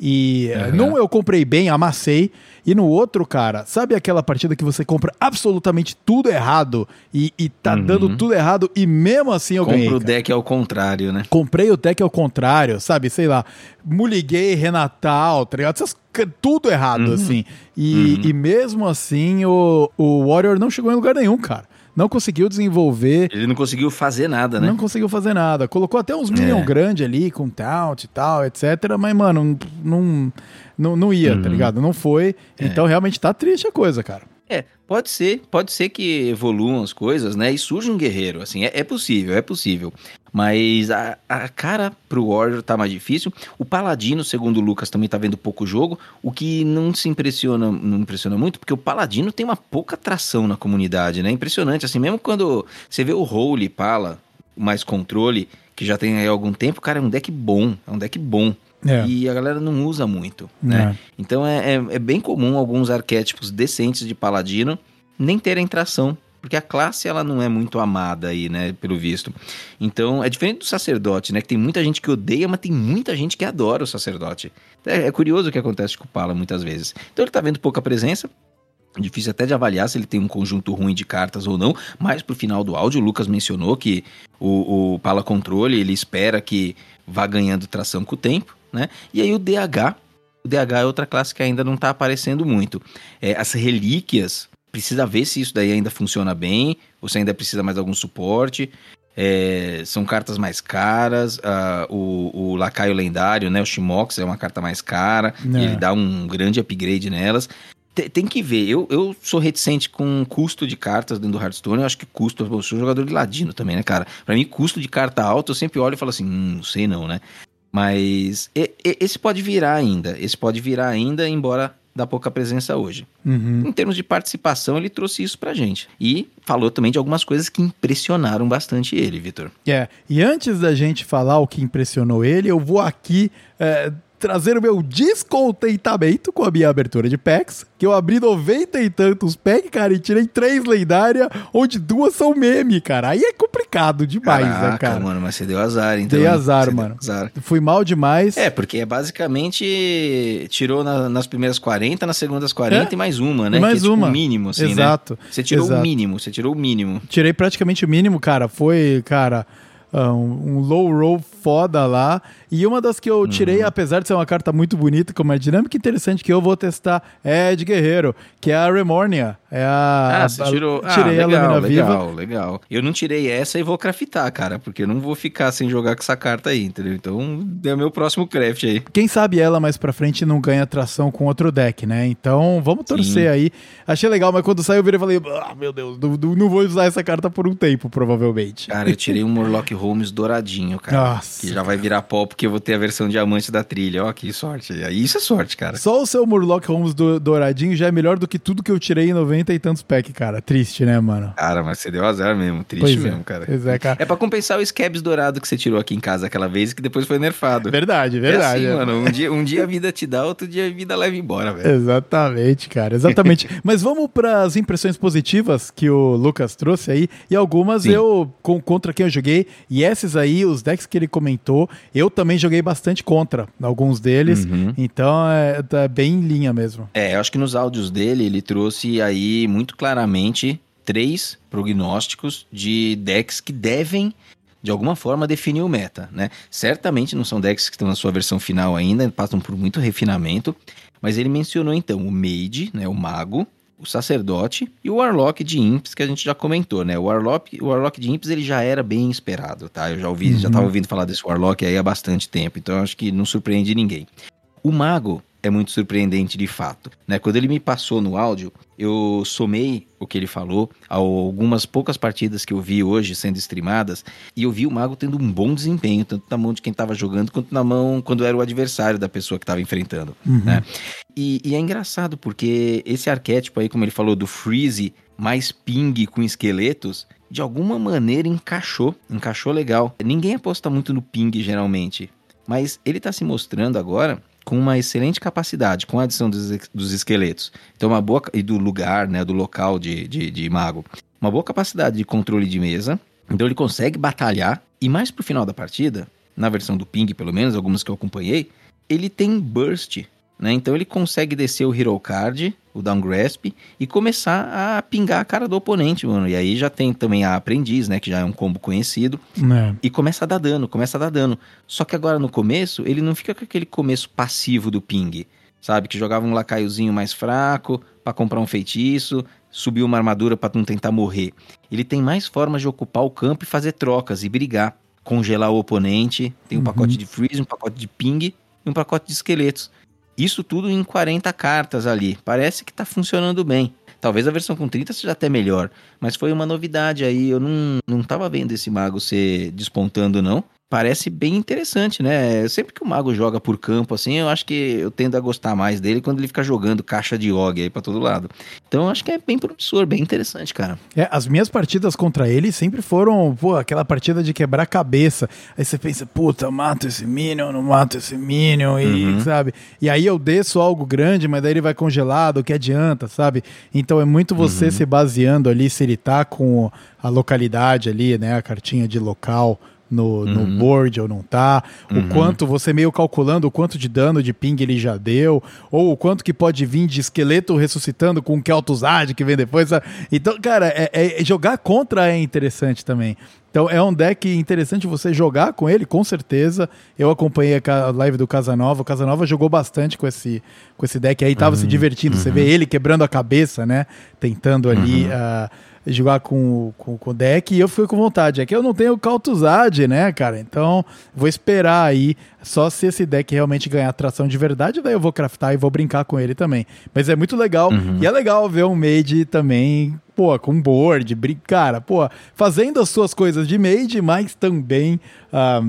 E eh, num eu comprei bem, amassei, e no outro, cara, sabe aquela partida que você compra absolutamente tudo errado e, e tá dando tudo errado e mesmo assim eu ganhei? Compra o deck ao contrário, né? Comprei o deck ao contrário, sabe? Sei lá, muliguei Renatal, tá ligado? Essas tudo errado, assim. E, e mesmo assim, o, o Warrior não chegou em lugar nenhum, cara. Não conseguiu desenvolver, Ele não conseguiu fazer nada, né? não conseguiu fazer nada. Colocou até uns minion É. grande ali, com taunt e tal, etc. Mas, mano, não, não, não ia, tá ligado? Não foi. Então, realmente tá triste a coisa, cara. É, pode ser, pode ser que evoluam as coisas, né? E surja um guerreiro, assim, é, é possível, é possível. Mas a, a cara pro Warrior tá mais difícil. O Paladino, segundo o Lucas, também tá vendo pouco jogo, o que não se impressiona, não impressiona muito, porque o Paladino tem uma pouca tração na comunidade, né? Impressionante, assim, mesmo quando você vê o Holy Pala, mais controle, que já tem aí algum tempo, cara, é um deck bom, é um deck bom. É. E a galera não usa muito, né? Então é, é, é bem comum alguns arquétipos decentes de paladino nem terem tração, porque a classe ela não é muito amada aí, né, pelo visto. Então é diferente do sacerdote, né, que tem muita gente que odeia, mas tem muita gente que adora o sacerdote. É, é curioso o que acontece com o Pala muitas vezes. Então ele tá vendo pouca presença, Difícil até de avaliar se ele tem um conjunto ruim de cartas ou não, mas pro final do áudio o Lucas mencionou que o, o Pala Controle ele espera que vá ganhando tração com o tempo, né? E aí o DH, o DH é outra classe que ainda não tá aparecendo muito. É, as relíquias, precisa ver se isso daí ainda funciona bem, ou se ainda precisa mais algum suporte. É, são cartas mais caras, ah, o, o Lacaio Lendário, né? O Shimox é uma carta mais cara, É. e ele dá um grande upgrade nelas. Te- Tem que ver, eu, eu sou reticente com custo de cartas dentro do Hearthstone. Eu acho que custo, eu sou jogador de ladino também, né, cara? Pra mim, custo de carta alto, eu sempre olho e falo assim, hum, não sei não, né? Mas e- e- esse pode virar ainda, esse pode virar ainda, embora dá pouca presença hoje. Uhum. Em termos de participação, ele trouxe isso pra gente. E falou também de algumas coisas que impressionaram bastante ele, Vitor. É, e antes da gente falar o que impressionou ele, eu vou aqui é, trazer o meu descontentamento com a minha abertura de packs, que eu abri 90 e tantos packs, cara, e tirei três lendárias, onde duas são meme, cara. Aí é complicado demais, Caraca, né, cara? mano, mas você deu azar, então. Dei azar, mano. azar. Fui mal demais. É, porque é basicamente tirou na- nas primeiras 40, nas segundas 40 É. e mais uma, né? E mais que é, tipo, uma. o mínimo, assim, Exato, né? Você tirou exato. o mínimo, você tirou o mínimo. Tirei praticamente o mínimo, cara. Foi, cara, ah, um, um low roll foda lá. E uma das que eu Uhum. tirei, apesar de ser uma carta muito bonita, com uma dinâmica interessante, que eu vou testar é de Guerreiro, que é a Remornia. É a. Ah, você a- tirou. Ah, Tirei legal, a lâmina legal, viva. legal. Eu não tirei essa e vou craftar, cara, porque eu não vou ficar sem jogar com essa carta aí, entendeu? Então, é o meu próximo craft aí. Quem sabe ela mais pra frente não ganha tração com outro deck, né? Então vamos torcer Sim. aí. Achei legal, mas quando saiu eu virei e falei, ah, meu Deus, não, não- não vou usar essa carta por um tempo, provavelmente. Cara, eu tirei um Morlock Holmes douradinho, cara. *laughs* Nossa. Que já vai virar pó porque eu vou ter a versão diamante da trilha. Ó, que sorte. Isso é sorte, cara. Só o seu Murloc Holmes do- douradinho já é melhor do que tudo que eu tirei em 90 e tantos packs, cara. Triste, né, mano? Cara, mas você deu azar mesmo. Triste Pois é, mesmo, cara. pois é, cara. É pra compensar o Scabs dourado que você tirou aqui em casa aquela vez, que depois foi nerfado. Verdade, É verdade. assim, é. mano. Um dia, um dia a vida te dá, outro dia a vida leva embora, velho. Exatamente, cara, exatamente. *laughs* Mas vamos para as impressões positivas que o Lucas trouxe aí. E algumas Sim. eu, com- contra quem eu joguei. E esses aí, os decks que ele comentou, eu também joguei bastante contra alguns deles. Uhum. Então é tá bem em linha mesmo. É, eu acho que nos áudios dele ele trouxe aí muito claramente três prognósticos de decks que devem de alguma forma definir o meta, né? Certamente não são decks que estão na sua versão final ainda, passam por muito refinamento, mas ele mencionou então o Mage, né, o mago, o sacerdote e o Warlock de Imps que a gente já comentou, né? O Warlock, o Warlock de Imps ele já era bem esperado, tá? Eu já ouvi, já tava ouvindo falar desse Warlock aí há bastante tempo, então eu acho que não surpreende ninguém. O mago é muito surpreendente de fato, né? Quando ele me passou no áudio, eu somei o que ele falou a algumas poucas partidas que eu vi hoje sendo streamadas e eu vi o mago tendo um bom desempenho, tanto na mão de quem estava jogando quanto na mão quando era o adversário da pessoa que estava enfrentando, né? E, e é engraçado porque esse arquétipo aí, como ele falou, do freeze mais ping com esqueletos, de alguma maneira encaixou, encaixou legal. Ninguém aposta muito no ping geralmente, mas ele está se mostrando agora com uma excelente capacidade, com a adição dos, dos esqueletos. Então, uma boa. e do lugar, né? Do local de, de, de mago. Uma boa capacidade de controle de mesa. Então, ele consegue batalhar. E mais pro final da partida, na versão do ping, pelo menos, algumas que eu acompanhei, ele tem burst. Né? Então, ele consegue descer o Hero Card, o Downgrasp, e começar a pingar a cara do oponente, mano. E aí já tem também a Aprendiz, né? Que já é um combo conhecido Né? e começa a dar dano, começa a dar dano. Só que agora no começo, ele não fica com aquele começo passivo do ping, sabe? Que jogava um lacaiozinho mais fraco pra comprar um feitiço, subir uma armadura pra não tentar morrer. Ele tem mais formas de ocupar o campo e fazer trocas e brigar, congelar o oponente. Tem um Uhum. pacote de freeze, um pacote de ping e um pacote de esqueletos. Isso tudo em 40 cartas ali. Parece que tá funcionando bem. Talvez a versão com 30 seja até melhor, mas foi uma novidade aí. Eu não, não vendo esse mago ser despontando, não. Parece bem interessante, né? Sempre que o mago joga por campo, assim, eu acho que eu tendo a gostar mais dele quando ele fica jogando caixa de Og aí pra todo lado. Então eu acho que é bem promissor, bem interessante, cara. É, as minhas partidas contra ele sempre foram, pô, aquela partida de quebrar cabeça. Aí você pensa, puta, mato esse Minion, não mato esse Minion, e Uhum. sabe? E aí eu desço algo grande, mas daí ele vai congelado, o que adianta, sabe? Então é muito você Uhum. se baseando ali se ele tá com a localidade ali, né? A cartinha de local. No, no Uhum. board ou não tá, o quanto você meio calculando o quanto de dano de ping ele já deu, ou o quanto que pode vir de esqueleto ressuscitando com o Kel'Thuzad que vem depois. sabe? Então, cara, é, é- jogar contra é interessante também. Então é um deck interessante você jogar com ele, com certeza. Eu acompanhei a live do Casanova. O Casanova jogou bastante com esse, com esse deck aí, tava se divertindo. Você vê ele quebrando a cabeça, né? Tentando ali ah, jogar com, com, com o deck. E eu fiquei com vontade. É que eu não tenho o Kaltuzad, né, cara? Então vou esperar aí. Só se esse deck realmente ganhar atração de verdade, daí eu vou craftar e vou brincar com ele também. Mas é muito legal. E é legal ver um Mage também, pô, com board, cara, pô, fazendo as suas coisas de Mage, mas também, ah,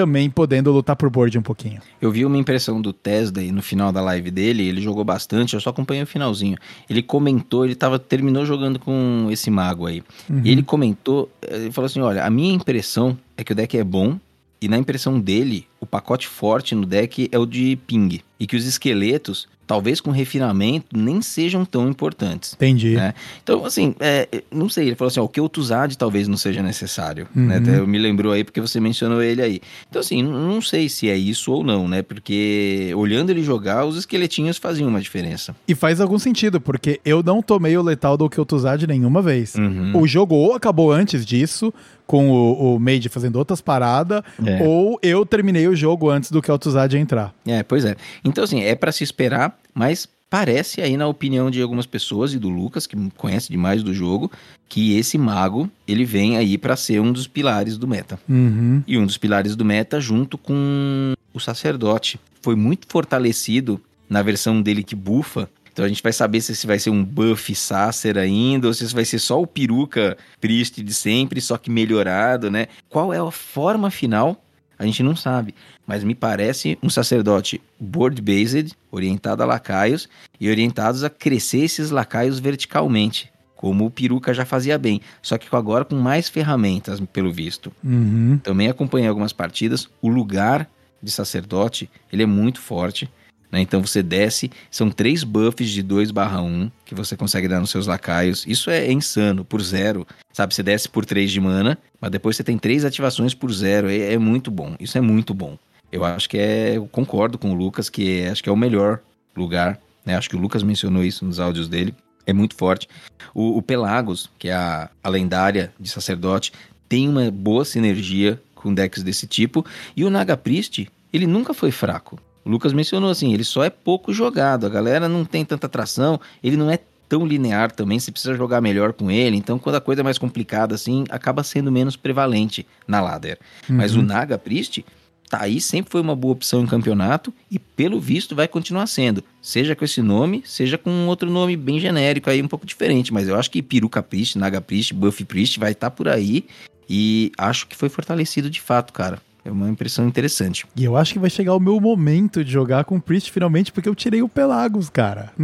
também podendo lutar por board um pouquinho. Eu vi uma impressão do Tesla no final da live dele, ele jogou bastante, eu só acompanhei o finalzinho. Ele comentou, ele tava, terminou jogando com esse mago aí. E ele comentou, eh, ele falou assim: olha, a minha impressão é que o deck é bom, e na impressão dele, o pacote forte no deck é o de ping. E que os esqueletos, talvez com refinamento, nem sejam tão importantes. Entendi. né? Então, assim, é, não sei, ele falou assim, ó, o Keutuzad talvez não seja necessário, Uhum. né? Até me lembrou aí porque você mencionou ele aí. Então, assim, não sei se é isso ou não, né? Porque olhando ele jogar, os esqueletinhos faziam uma diferença. E faz algum sentido, porque eu não tomei o letal do Kyotuzad nenhuma vez. Uhum. O jogo ou acabou antes disso, com o, o Mage fazendo outras paradas, É. ou eu terminei o jogo antes do Kyotuzad entrar. É, pois é. Então, assim, é pra se esperar, mas parece aí, na opinião de algumas pessoas e do Lucas, que conhece demais do jogo, que esse mago, ele vem aí pra ser um dos pilares do meta. Uhum. E um dos pilares do meta junto com o sacerdote. Foi muito fortalecido na versão dele que bufa. Então a gente vai saber se esse vai ser um buff Sacer ainda, ou se esse vai ser só o peruca Priest de sempre, só que melhorado, né? Qual é a forma final? A gente não sabe. Mas me parece um sacerdote board-based, orientado a lacaios, e orientados a crescer esses lacaios verticalmente. Como o peruca já fazia bem. Só que agora com mais ferramentas, pelo visto. Uhum. Também acompanhei algumas partidas. O lugar de sacerdote, ele é muito forte. Né? Então você desce, são três buffs de 2 barra 1 que você consegue dar nos seus lacaios. Isso é insano, por zero. Sabe, você desce por 3 de mana, mas depois você tem três ativações por zero. É, é muito bom. Isso é muito bom. Eu acho que é. Eu concordo com o Lucas, que é- acho que é o melhor lugar. Né? Acho que o Lucas mencionou isso nos áudios dele. É muito forte. O, o Pelagos, que é a, a lendária de sacerdote, tem uma boa sinergia com decks desse tipo. E o Naga Priest, ele nunca foi fraco. O Lucas mencionou assim, ele só é pouco jogado. A galera não tem tanta atração, ele não é tão linear também, você precisa jogar melhor com ele. Então, quando a coisa é mais complicada assim, acaba sendo menos prevalente na ladder. Mas o Naga Priest tá aí, sempre foi uma boa opção em campeonato e pelo visto vai continuar sendo. Seja com esse nome, seja com um outro nome bem genérico aí, um pouco diferente. Mas eu acho que Peruca Priest, Naga Priest, Buff Priest vai estar por aí e acho que foi fortalecido de fato, cara. É uma impressão interessante. E eu acho que vai chegar o meu momento de jogar com o Priest finalmente, porque eu tirei o Pelagos, cara. *laughs*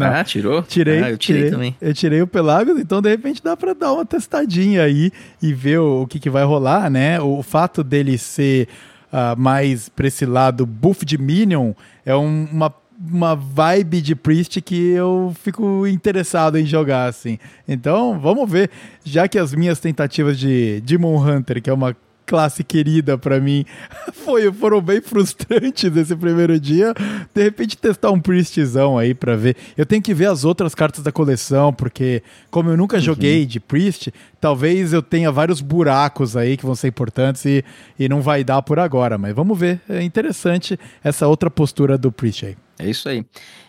Ah, tirou? Tirei, Ah, eu tirei, também. Eu tirei o Pelagos, então de repente dá pra dar uma testadinha aí e ver o, o que, que vai rolar, né? O, fato dele ser ah, mais pra esse lado buff de Minion é um- uma, uma vibe de Priest que eu fico interessado em jogar, assim. Então, vamos ver. Já que as minhas tentativas de Demon Hunter, que é uma classe querida pra mim, *laughs* foi, foram bem frustrantes esse primeiro dia. De repente testar um Priestzão aí pra ver. Eu tenho que ver as outras cartas da coleção, porque como eu nunca joguei de Priest, talvez eu tenha vários buracos aí que vão ser importantes e, e não vai dar por agora. Mas vamos ver. É interessante essa outra postura do Priest aí. É isso aí.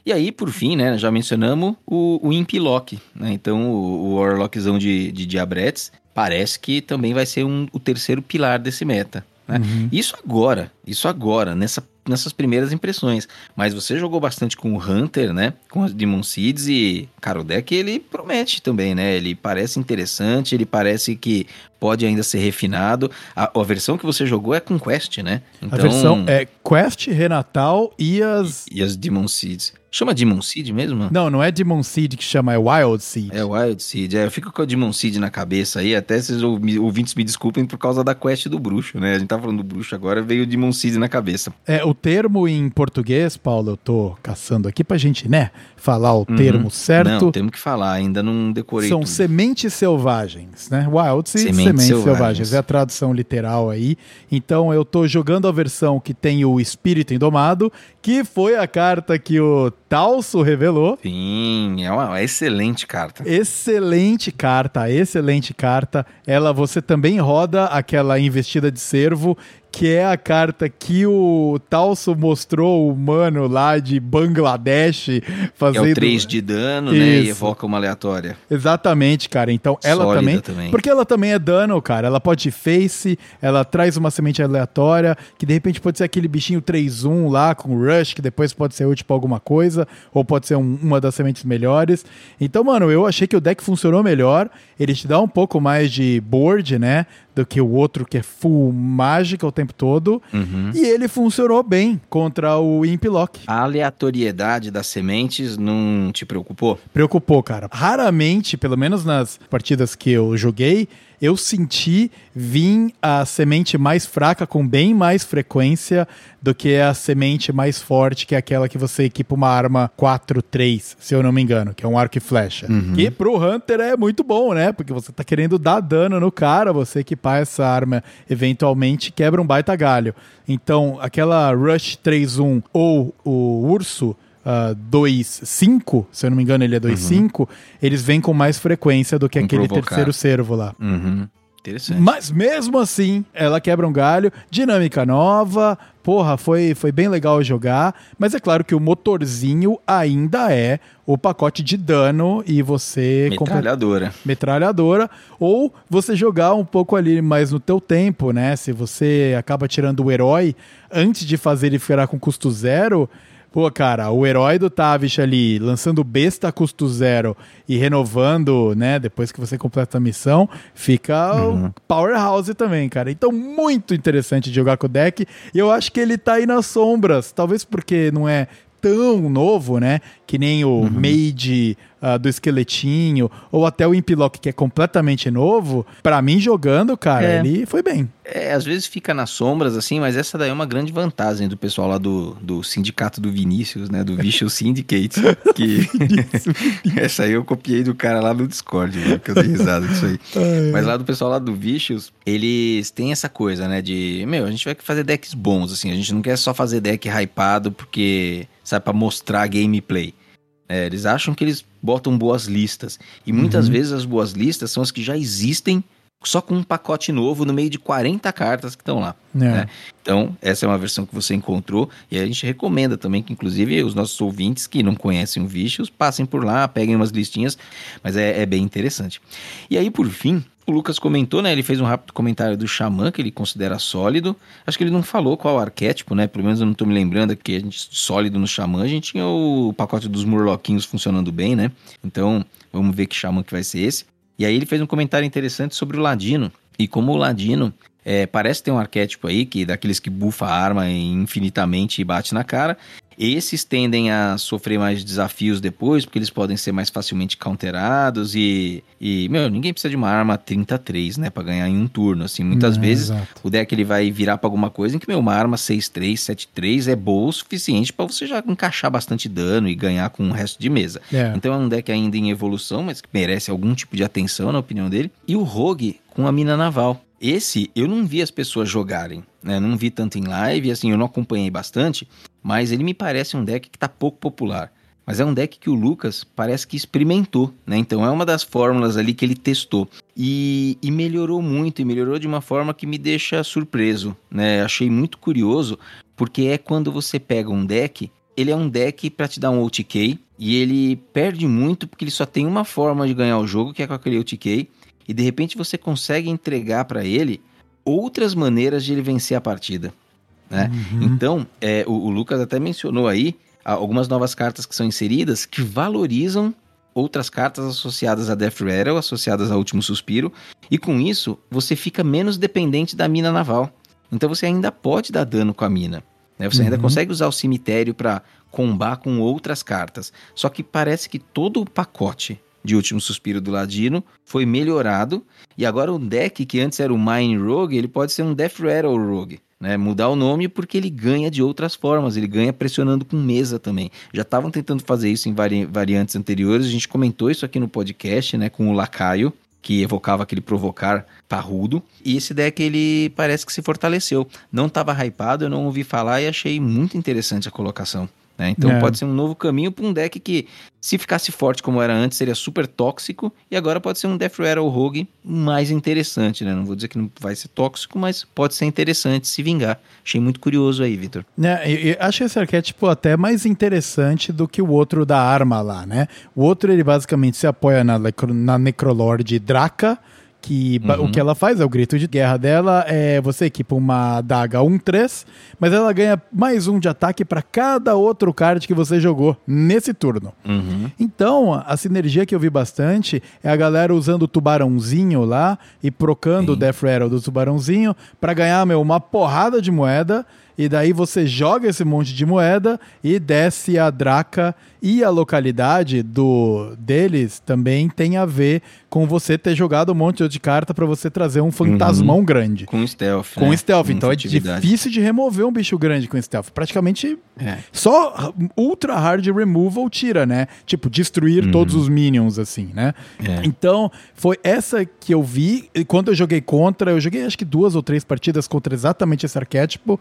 E aí, por fim, né, já mencionamos o, o Imp Lock, né? Então, o, o Warlockzão de, de Diabretes parece que também vai ser um, o terceiro pilar desse meta, né? Isso agora, isso agora, nessa, nessas primeiras impressões. Mas você jogou bastante com o Hunter, né? Com as Demon Seeds e, cara, o deck ele promete também, né? Ele parece interessante, ele parece que pode ainda ser refinado. A, a versão que você jogou é com Quest, né? A versão é Quest, Renatal e as. E as Demon Seeds. Chama Demon Seed mesmo? Não, não é Demon Seed que chama, é Wild Seed. É Wild Seed. É, eu fico com a Demon Seed na cabeça aí. Até ouvi- ouvintes me desculpem por causa da quest do bruxo, né? A gente tá falando do bruxo agora, veio o Demon Seed na cabeça. É, o termo em português, Paulo, eu tô caçando aqui pra gente, né, falar o Uhum. termo certo. Não, temos que falar, ainda não decorei São tudo. sementes selvagens, né? Wild Seed, sementes, Sementes selvagens. selvagens. É a tradução literal aí. Então eu tô jogando a versão que tem o Espírito Indomado, que foi a carta que o Talso revelou. Sim, é uma, uma excelente carta. Excelente carta, excelente carta. Ela você também roda aquela investida de servo, que é a carta que o Talso mostrou o mano lá de Bangladesh É fazendo. o 3 de dano, né? E Isso. evoca uma aleatória. Exatamente, cara. Então ela também, também. Porque ela também é dano, cara. Ela pode face, ela traz uma semente aleatória, que de repente pode ser aquele bichinho 3-1 lá com rush, que depois pode ser útil pra alguma coisa, ou pode ser um- uma das sementes melhores. Então, mano, eu achei que o deck funcionou melhor. Ele te dá um pouco mais de board, né? Do que o outro que é full mágica o tempo todo. Uhum. E ele funcionou bem contra o Imp Lock. A aleatoriedade das sementes não te preocupou? Preocupou, cara. Raramente, pelo menos nas partidas que eu joguei, eu senti vir a semente mais fraca com bem mais frequência do que a semente mais forte, que é aquela que você equipa uma arma 4-3, se eu não me engano, que é um arco e flecha. Uhum. Que pro Hunter é muito bom, né? Porque você tá querendo dar dano no cara, você equipar essa arma eventualmente quebra um baita galho. Então, aquela Rush 3-1 ou o Urso uh, 2.5, se eu não me engano ele é 2.5, eles vêm com mais frequência do que Com aquele provocar. terceiro servo lá. Uhum. Interessante. Mas mesmo assim, ela quebra um galho, dinâmica nova, porra, foi, foi bem legal jogar, mas é claro que o motorzinho ainda é o pacote de dano e você... Metralhadora. metralhadora, ou você jogar um pouco ali mais no teu tempo, né? Se você acaba tirando o herói antes de fazer ele ficar com custo zero, pô, cara, o herói do Tavish ali lançando besta a custo zero e renovando, né? Depois que você completa a missão, fica o powerhouse também, cara. Então, muito interessante de jogar com o deck. E eu acho que ele tá aí nas sombras, talvez porque não é tão novo, né? Que nem o Mage ah, do esqueletinho, ou até o Impilock, que é completamente novo. Pra mim, jogando, cara, É. ele foi bem. É, às vezes fica nas sombras, assim, mas essa daí é uma grande vantagem do pessoal lá do, do sindicato do Vinícius, né? Do Vicious Syndicate. *laughs* Que... *laughs* essa aí eu copiei do cara lá no Discord, viu, que eu dei risada disso aí. *laughs* Mas lá do pessoal lá do Vicious, eles têm essa coisa, né? De, meu, a gente vai fazer decks bons, assim. A gente não quer só fazer deck hypado porque, sabe, pra mostrar gameplay. É, eles acham que eles botam boas listas. E muitas vezes as boas listas são as que já existem só com um pacote novo no meio de 40 cartas que estão lá. É. né? Então, essa é uma versão que você encontrou e a gente recomenda também que, inclusive, os nossos ouvintes que não conhecem o Vicious passem por lá, peguem umas listinhas, mas é, é bem interessante. E aí, por fim, o Lucas comentou, né? Ele fez um rápido comentário do Xamã, que ele considera sólido. Acho que ele não falou qual arquétipo, né? Pelo menos eu não tô me lembrando que a gente, sólido no Xamã, a gente tinha o pacote dos Murloquinhos funcionando bem, né? Então, vamos ver que Xamã que vai ser esse. E aí ele fez um comentário interessante sobre o Ladino. E como o Ladino é, parece ter um arquétipo aí, que daqueles que bufa a arma infinitamente e bate na cara. Esses tendem a sofrer mais desafios depois, porque eles podem ser mais facilmente counterados e, e meu, ninguém precisa de uma arma 33, né, Pra ganhar em um turno, assim. Muitas É, vezes exato. o deck ele vai virar pra alguma coisa em que, meu, uma arma 6-3, 7-3 é boa o suficiente pra você já encaixar bastante dano e ganhar com o resto de mesa. É. Então é um deck ainda em evolução, mas que merece algum tipo de atenção, na opinião dele. E o Rogue com a mina naval. Esse eu não vi as pessoas jogarem, né? Não vi tanto em live, assim, eu não acompanhei bastante, mas ele me parece um deck que tá pouco popular. Mas é um deck que o Lucas parece que experimentou, né? Então é uma das fórmulas ali que ele testou. E, e melhorou muito, e melhorou de uma forma que me deixa surpreso, né? Achei muito curioso, porque é quando você pega um deck, ele é um deck pra te dar um OTK, e ele perde muito porque ele só tem uma forma de ganhar o jogo, que é com aquele OTK, e de repente você consegue entregar pra ele outras maneiras de ele vencer a partida. Né? Então, é, o, o Lucas até mencionou aí a- algumas novas cartas que são inseridas que valorizam outras cartas associadas a Death Rattle, associadas ao Último Suspiro, e com isso você fica menos dependente da mina naval. Então você ainda pode dar dano com a mina. né? Você ainda Uhum. consegue usar o cemitério para combar com outras cartas. Só que parece que todo o pacote de Último Suspiro do Ladino foi melhorado e agora o deck que antes era o Mine Rogue, ele pode ser um Death Rattle Rogue. Né, mudar o nome porque ele ganha de outras formas, ele ganha pressionando com mesa também. Já estavam tentando fazer isso em vari- variantes anteriores, a gente comentou isso aqui no podcast, né, com o Lacaio, que evocava aquele provocar parrudo. E esse deck ele parece que se fortaleceu. Não estava hypado, eu não ouvi falar e achei muito interessante a colocação. Né? Então É. pode ser um novo caminho para um deck que, se ficasse forte como era antes, seria super tóxico. E agora pode ser um Death Rattle Rogue mais interessante. Né? Não vou dizer que não vai ser tóxico, mas pode ser interessante se vingar. Achei muito curioso aí, Vitor. Né, e- e acho esse arquétipo até mais interessante do que o outro da arma lá, né? O outro ele basicamente se apoia na, na Necrolord Draca, que ba- o que ela faz é o grito de guerra dela, é você equipa uma daga 1-3, mas ela ganha mais um de ataque para cada outro card que você jogou nesse turno. Então, a sinergia que eu vi bastante é a galera usando o tubarãozinho lá e procando o Death Rattle do tubarãozinho pra ganhar, meu, uma porrada de moeda e daí você joga esse monte de moeda e desce a Draca e a localidade do deles também tem a ver com você ter jogado um monte de carta para você trazer um fantasmão grande. Com stealth. Com né? stealth, Com então é difícil de remover um bicho grande com stealth. Praticamente É. só ultra hard removal tira, né? Tipo, destruir todos os minions, assim, né? Uhum. É. Então, foi essa que eu vi. E quando eu joguei contra, eu joguei acho que duas ou três partidas contra exatamente esse arquétipo.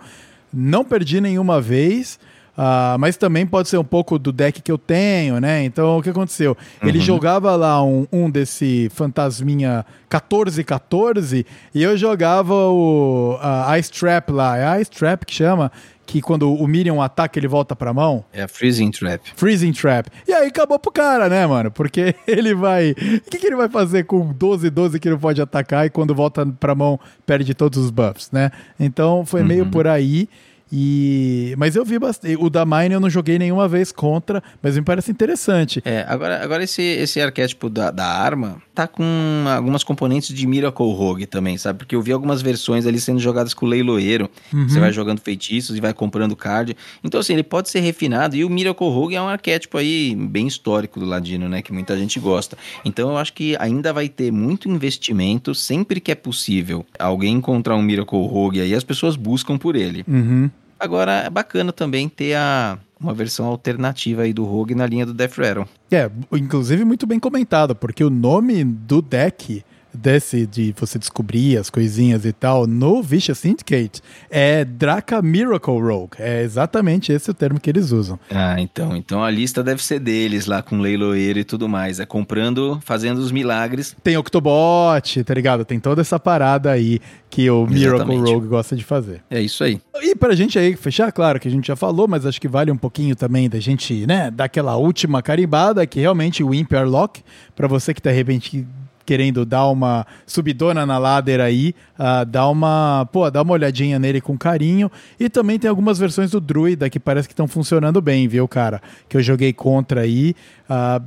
Não perdi nenhuma vez. ah, mas também pode ser um pouco do deck que eu tenho, né? Então, o que aconteceu? Ele jogava lá um, um desse fantasminha 14-14 e eu jogava o a Ice Trap lá. É Ice Trap que chama, que quando o Minion ataca, ele volta pra mão. É a Freezing Trap. Freezing Trap. E aí acabou pro cara, né, mano? Porque *laughs* ele vai. O que, que ele vai fazer com 12, 12 que não pode atacar e quando volta pra mão perde todos os buffs, né? Então foi meio por aí. E... Mas eu vi bastante. O da Mine eu não joguei nenhuma vez contra, mas me parece interessante. É, agora, agora esse, esse arquétipo da, da arma tá com algumas componentes de Miracle Rogue também, sabe? Porque eu vi algumas versões ali sendo jogadas com o leiloeiro. Você vai jogando feitiços e vai comprando card. Então, assim, ele pode ser refinado. E o Miracle Rogue é um arquétipo aí bem histórico do Ladino, né? Que muita gente gosta. Então, eu acho que ainda vai ter muito investimento sempre que é possível. Alguém encontrar um Miracle Rogue aí, as pessoas buscam por ele. Uhum. Agora, é bacana também ter a, uma versão alternativa aí do Rogue na linha do Death Rattle. É, inclusive muito bem comentado, porque o nome do deck desse de você descobrir as coisinhas e tal no Vicious Syndicate é Draca Miracle Rogue. É exatamente esse o termo que eles usam. Ah, então. Então a lista deve ser deles lá com leiloeiro e tudo mais. É comprando, fazendo os milagres. Tem Octobot, tá ligado? Tem toda essa parada aí que o Miracle Exatamente. Rogue gosta de fazer. É isso aí. E pra gente aí fechar, claro que a gente já falou, mas acho que vale um pouquinho também da gente, né, dar aquela última carimbada, que realmente o Imp Arlock, pra você que tá de repente querendo dar uma subidona na ladder aí, ah, dá uma, pô, dá uma olhadinha nele com carinho. E também tem algumas versões do Druida que parece que estão funcionando bem, viu, cara? Que eu joguei contra aí. ah,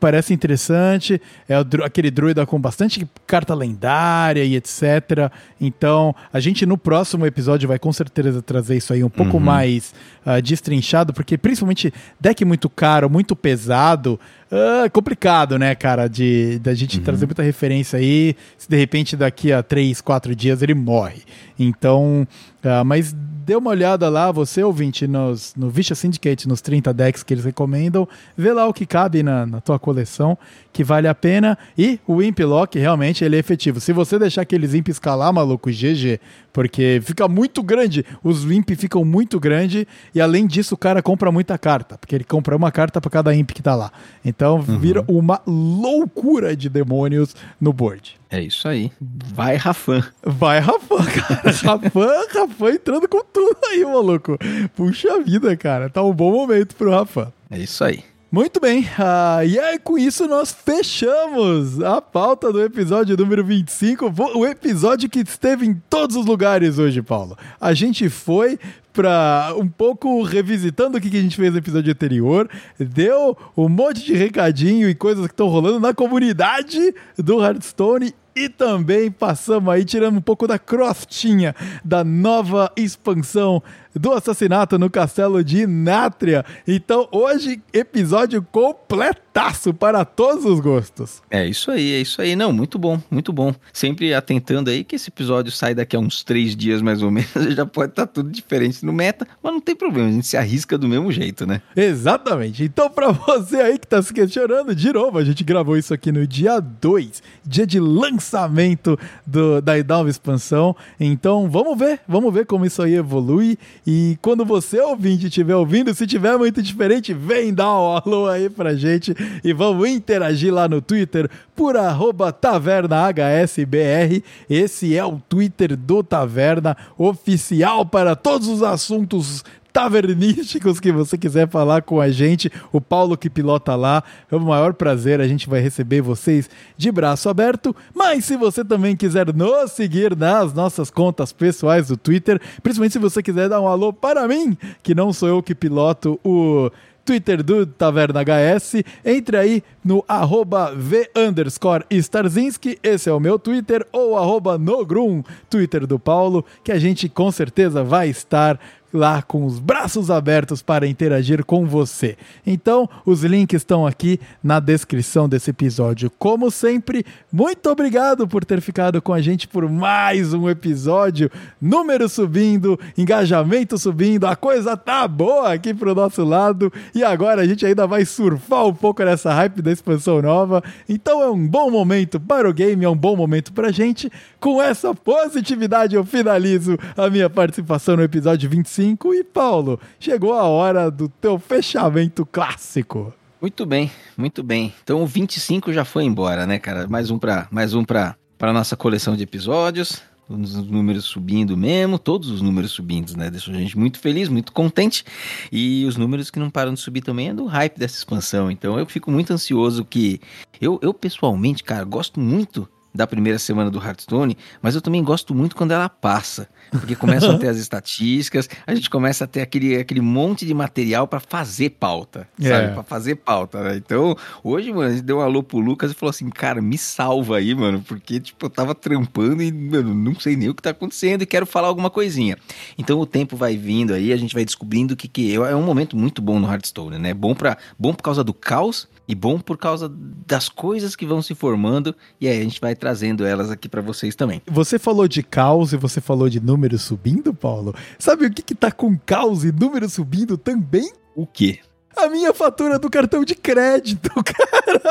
parece interessante. É aquele druida com bastante carta lendária e etc. Então, a gente no próximo episódio vai com certeza trazer isso aí um pouco mais ah, destrinchado, porque principalmente deck muito caro, muito pesado. ah, complicado, né, cara, de da gente trazer muita referência aí. Se de repente daqui a 3, 4 dias ele morre. Então, ah, mas dê uma olhada lá, você ouvinte, nos, no Vicious Syndicate, nos 30 decks que eles recomendam, vê lá o que cabe na, na tua coleção, que vale a pena. E o Imp Lock, realmente, ele é efetivo. Se você deixar aqueles Imp escalar, maluco, GG, porque fica muito grande, os Imp ficam muito grande, e além disso, o cara compra muita carta, porque ele compra uma carta para cada Imp que tá lá. Então, vira uma loucura de demônios no board. É isso aí. Vai, Rafan. Vai, Rafan, cara. *laughs* Rafan, Rafan entrando com tudo aí, maluco. Puxa vida, cara. Tá um bom momento pro Rafan. É isso aí. Muito bem, ah, e aí com isso nós fechamos a pauta do episódio número 25, vo- o episódio que esteve em todos os lugares hoje, Paulo. A gente foi pra um pouco revisitando o que que a gente fez no episódio anterior, deu um monte de recadinho e coisas que estão rolando na comunidade do Hearthstone e também passamos aí, tirando um pouco da crostinha da nova expansão do assassinato no castelo de Nátria. Então, hoje, episódio completaço para todos os gostos. É isso aí, é isso aí. Não, muito bom, muito bom. Sempre atentando aí que esse episódio sai daqui a uns três dias mais ou menos. *laughs* Já pode estar tudo diferente no meta, mas não tem problema, a gente se arrisca do mesmo jeito, né? Exatamente. Então, para você aí que tá se questionando, de novo, a gente gravou isso aqui no dia 2, dia de lançamento do, da nova expansão. Então, vamos ver, vamos ver como isso aí evolui. E quando você, ouvinte, estiver ouvindo, se tiver muito diferente, vem dar um alô aí pra gente e vamos interagir lá no Twitter por tavernahsbr. Esse é o Twitter do Taverna, oficial para todos os assuntos tavernísticos que você quiser falar com a gente, o Paulo que pilota lá, é o maior prazer, a gente vai receber vocês de braço aberto, mas se você também quiser nos seguir nas nossas contas pessoais do Twitter, principalmente se você quiser dar um alô para mim, que não sou eu que piloto o Twitter do Taverna HS, entre aí no arroba V underscore Starzinski, esse é o meu Twitter, ou arroba Nogrum, Twitter do Paulo, que a gente com certeza vai estar lá com os braços abertos para interagir com você. Então, os links estão aqui na descrição desse episódio. Como sempre, muito obrigado por ter ficado com a gente por mais um episódio. Número subindo, engajamento subindo, a coisa tá boa aqui pro nosso lado e agora a gente ainda vai surfar um pouco nessa hype da expansão nova. Então é um bom momento para o game, é um bom momento pra gente. Com essa positividade eu finalizo a minha participação no episódio 25 e Paulo, chegou a hora do teu fechamento clássico. Muito bem, muito bem. Então o 25 já foi embora, né, cara? Mais um para mais um para nossa coleção de episódios. Os números subindo mesmo, todos os números subindo, né? Deixou a gente muito feliz, muito contente. E os números que não param de subir também é do hype dessa expansão. Então eu fico muito ansioso que. Eu, eu pessoalmente, cara, gosto muito da primeira semana do Hearthstone, mas eu também gosto muito quando ela passa, porque começam a ter as *laughs* estatísticas, a gente começa a ter aquele, aquele monte de material para fazer pauta, É. sabe? Para fazer pauta, né? Então, hoje, mano, a gente deu um alô pro Lucas e falou assim, cara, me salva aí, mano, porque, tipo, eu tava trampando e, mano, não sei nem o que tá acontecendo e quero falar alguma coisinha. Então, o tempo vai vindo aí, a gente vai descobrindo o que que é. É um momento muito bom no Hearthstone, né? Bom, pra, bom por causa do caos e bom por causa das coisas que vão se formando e aí a gente vai trazendo elas aqui para vocês também. Você falou de caos e você falou de números subindo, Paulo? Sabe o que, que tá com caos e números subindo também? O quê? A minha fatura do cartão de crédito, *laughs* cara.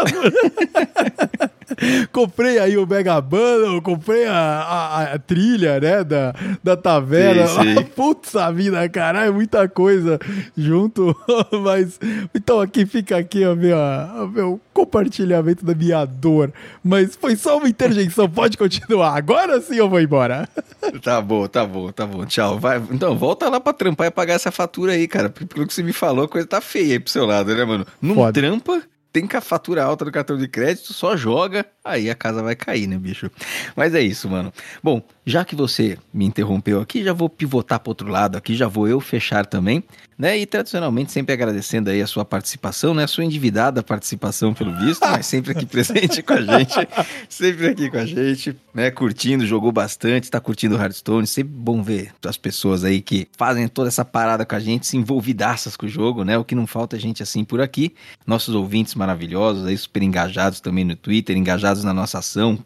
*laughs* *laughs* comprei aí o Mega Bundle, comprei a, a- a trilha, né, da, da taverna. Sim, sim. *laughs* Putz, a vida, caralho, é muita coisa junto. *laughs* Mas, então aqui fica aqui o meu, o meu compartilhamento da minha dor. Mas foi só uma interjeição, pode continuar. Agora sim eu vou embora. Tá bom, tá bom, tá bom. Tchau. Vai, então, volta lá pra trampar e pagar essa fatura aí, cara. Porque Pelo que você me falou, a coisa tá feia aí pro seu lado, né, mano? Não Foda. trampa, tem com a fatura alta do cartão de crédito, só joga, aí a casa vai cair, né, bicho? Mas é isso, mano. Bom, já que você me interrompeu aqui, já vou pivotar pro outro lado aqui, já vou eu fechar também, né? E tradicionalmente sempre agradecendo aí a sua participação, né? A sua endividada participação, pelo visto, mas sempre aqui presente com a gente, *laughs* sempre aqui com a gente, né? Curtindo, jogou bastante, tá curtindo o Hearthstone, sempre bom ver as pessoas aí que fazem toda essa parada com a gente, se envolvidaças com o jogo, né? O que não falta é gente assim por aqui, nossos ouvintes maravilhosos aí, super engajados também no Twitter, engajados na nossa ação,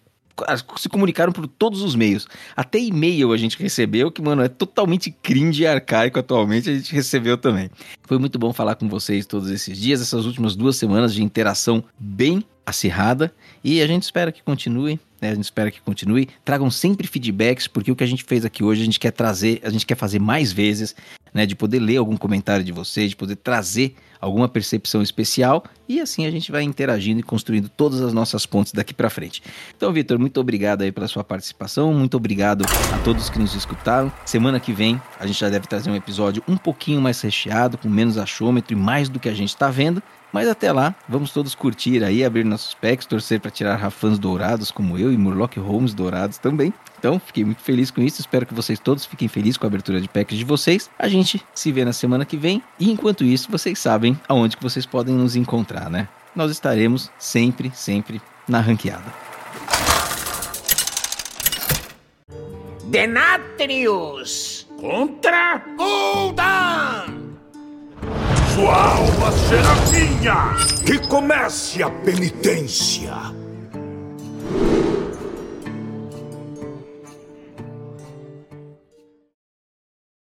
se comunicaram por todos os meios. Até e-mail a gente recebeu, que, mano, é totalmente cringe e arcaico atualmente, a gente recebeu também. Foi muito bom falar com vocês todos esses dias, essas últimas duas semanas de interação bem acirrada, e a gente espera que continue, né? A gente espera que continue. Tragam sempre feedbacks, porque o que a gente fez aqui hoje, a gente quer trazer, a gente quer fazer mais vezes, né? De poder ler algum comentário de vocês, de poder trazer alguma percepção especial, e assim a gente vai interagindo e construindo todas as nossas pontes daqui pra frente. Então, Vitor, muito obrigado aí pela sua participação, muito obrigado a todos que nos escutaram. Semana que vem a gente já deve trazer um episódio um pouquinho mais recheado, com menos achômetro e mais do que a gente está vendo. Mas até lá, vamos todos curtir aí, abrir nossos packs, torcer para tirar rafãs dourados como eu e Murloc Holmes dourados também. Então, fiquei muito feliz com isso. Espero que vocês todos fiquem felizes com a abertura de packs de vocês. A gente se vê na semana que vem. E enquanto isso, vocês sabem aonde que vocês podem nos encontrar, né? Nós estaremos sempre, sempre na ranqueada. Denatrius contra Gul'dan. Sua alma será minha! Que comece a penitência!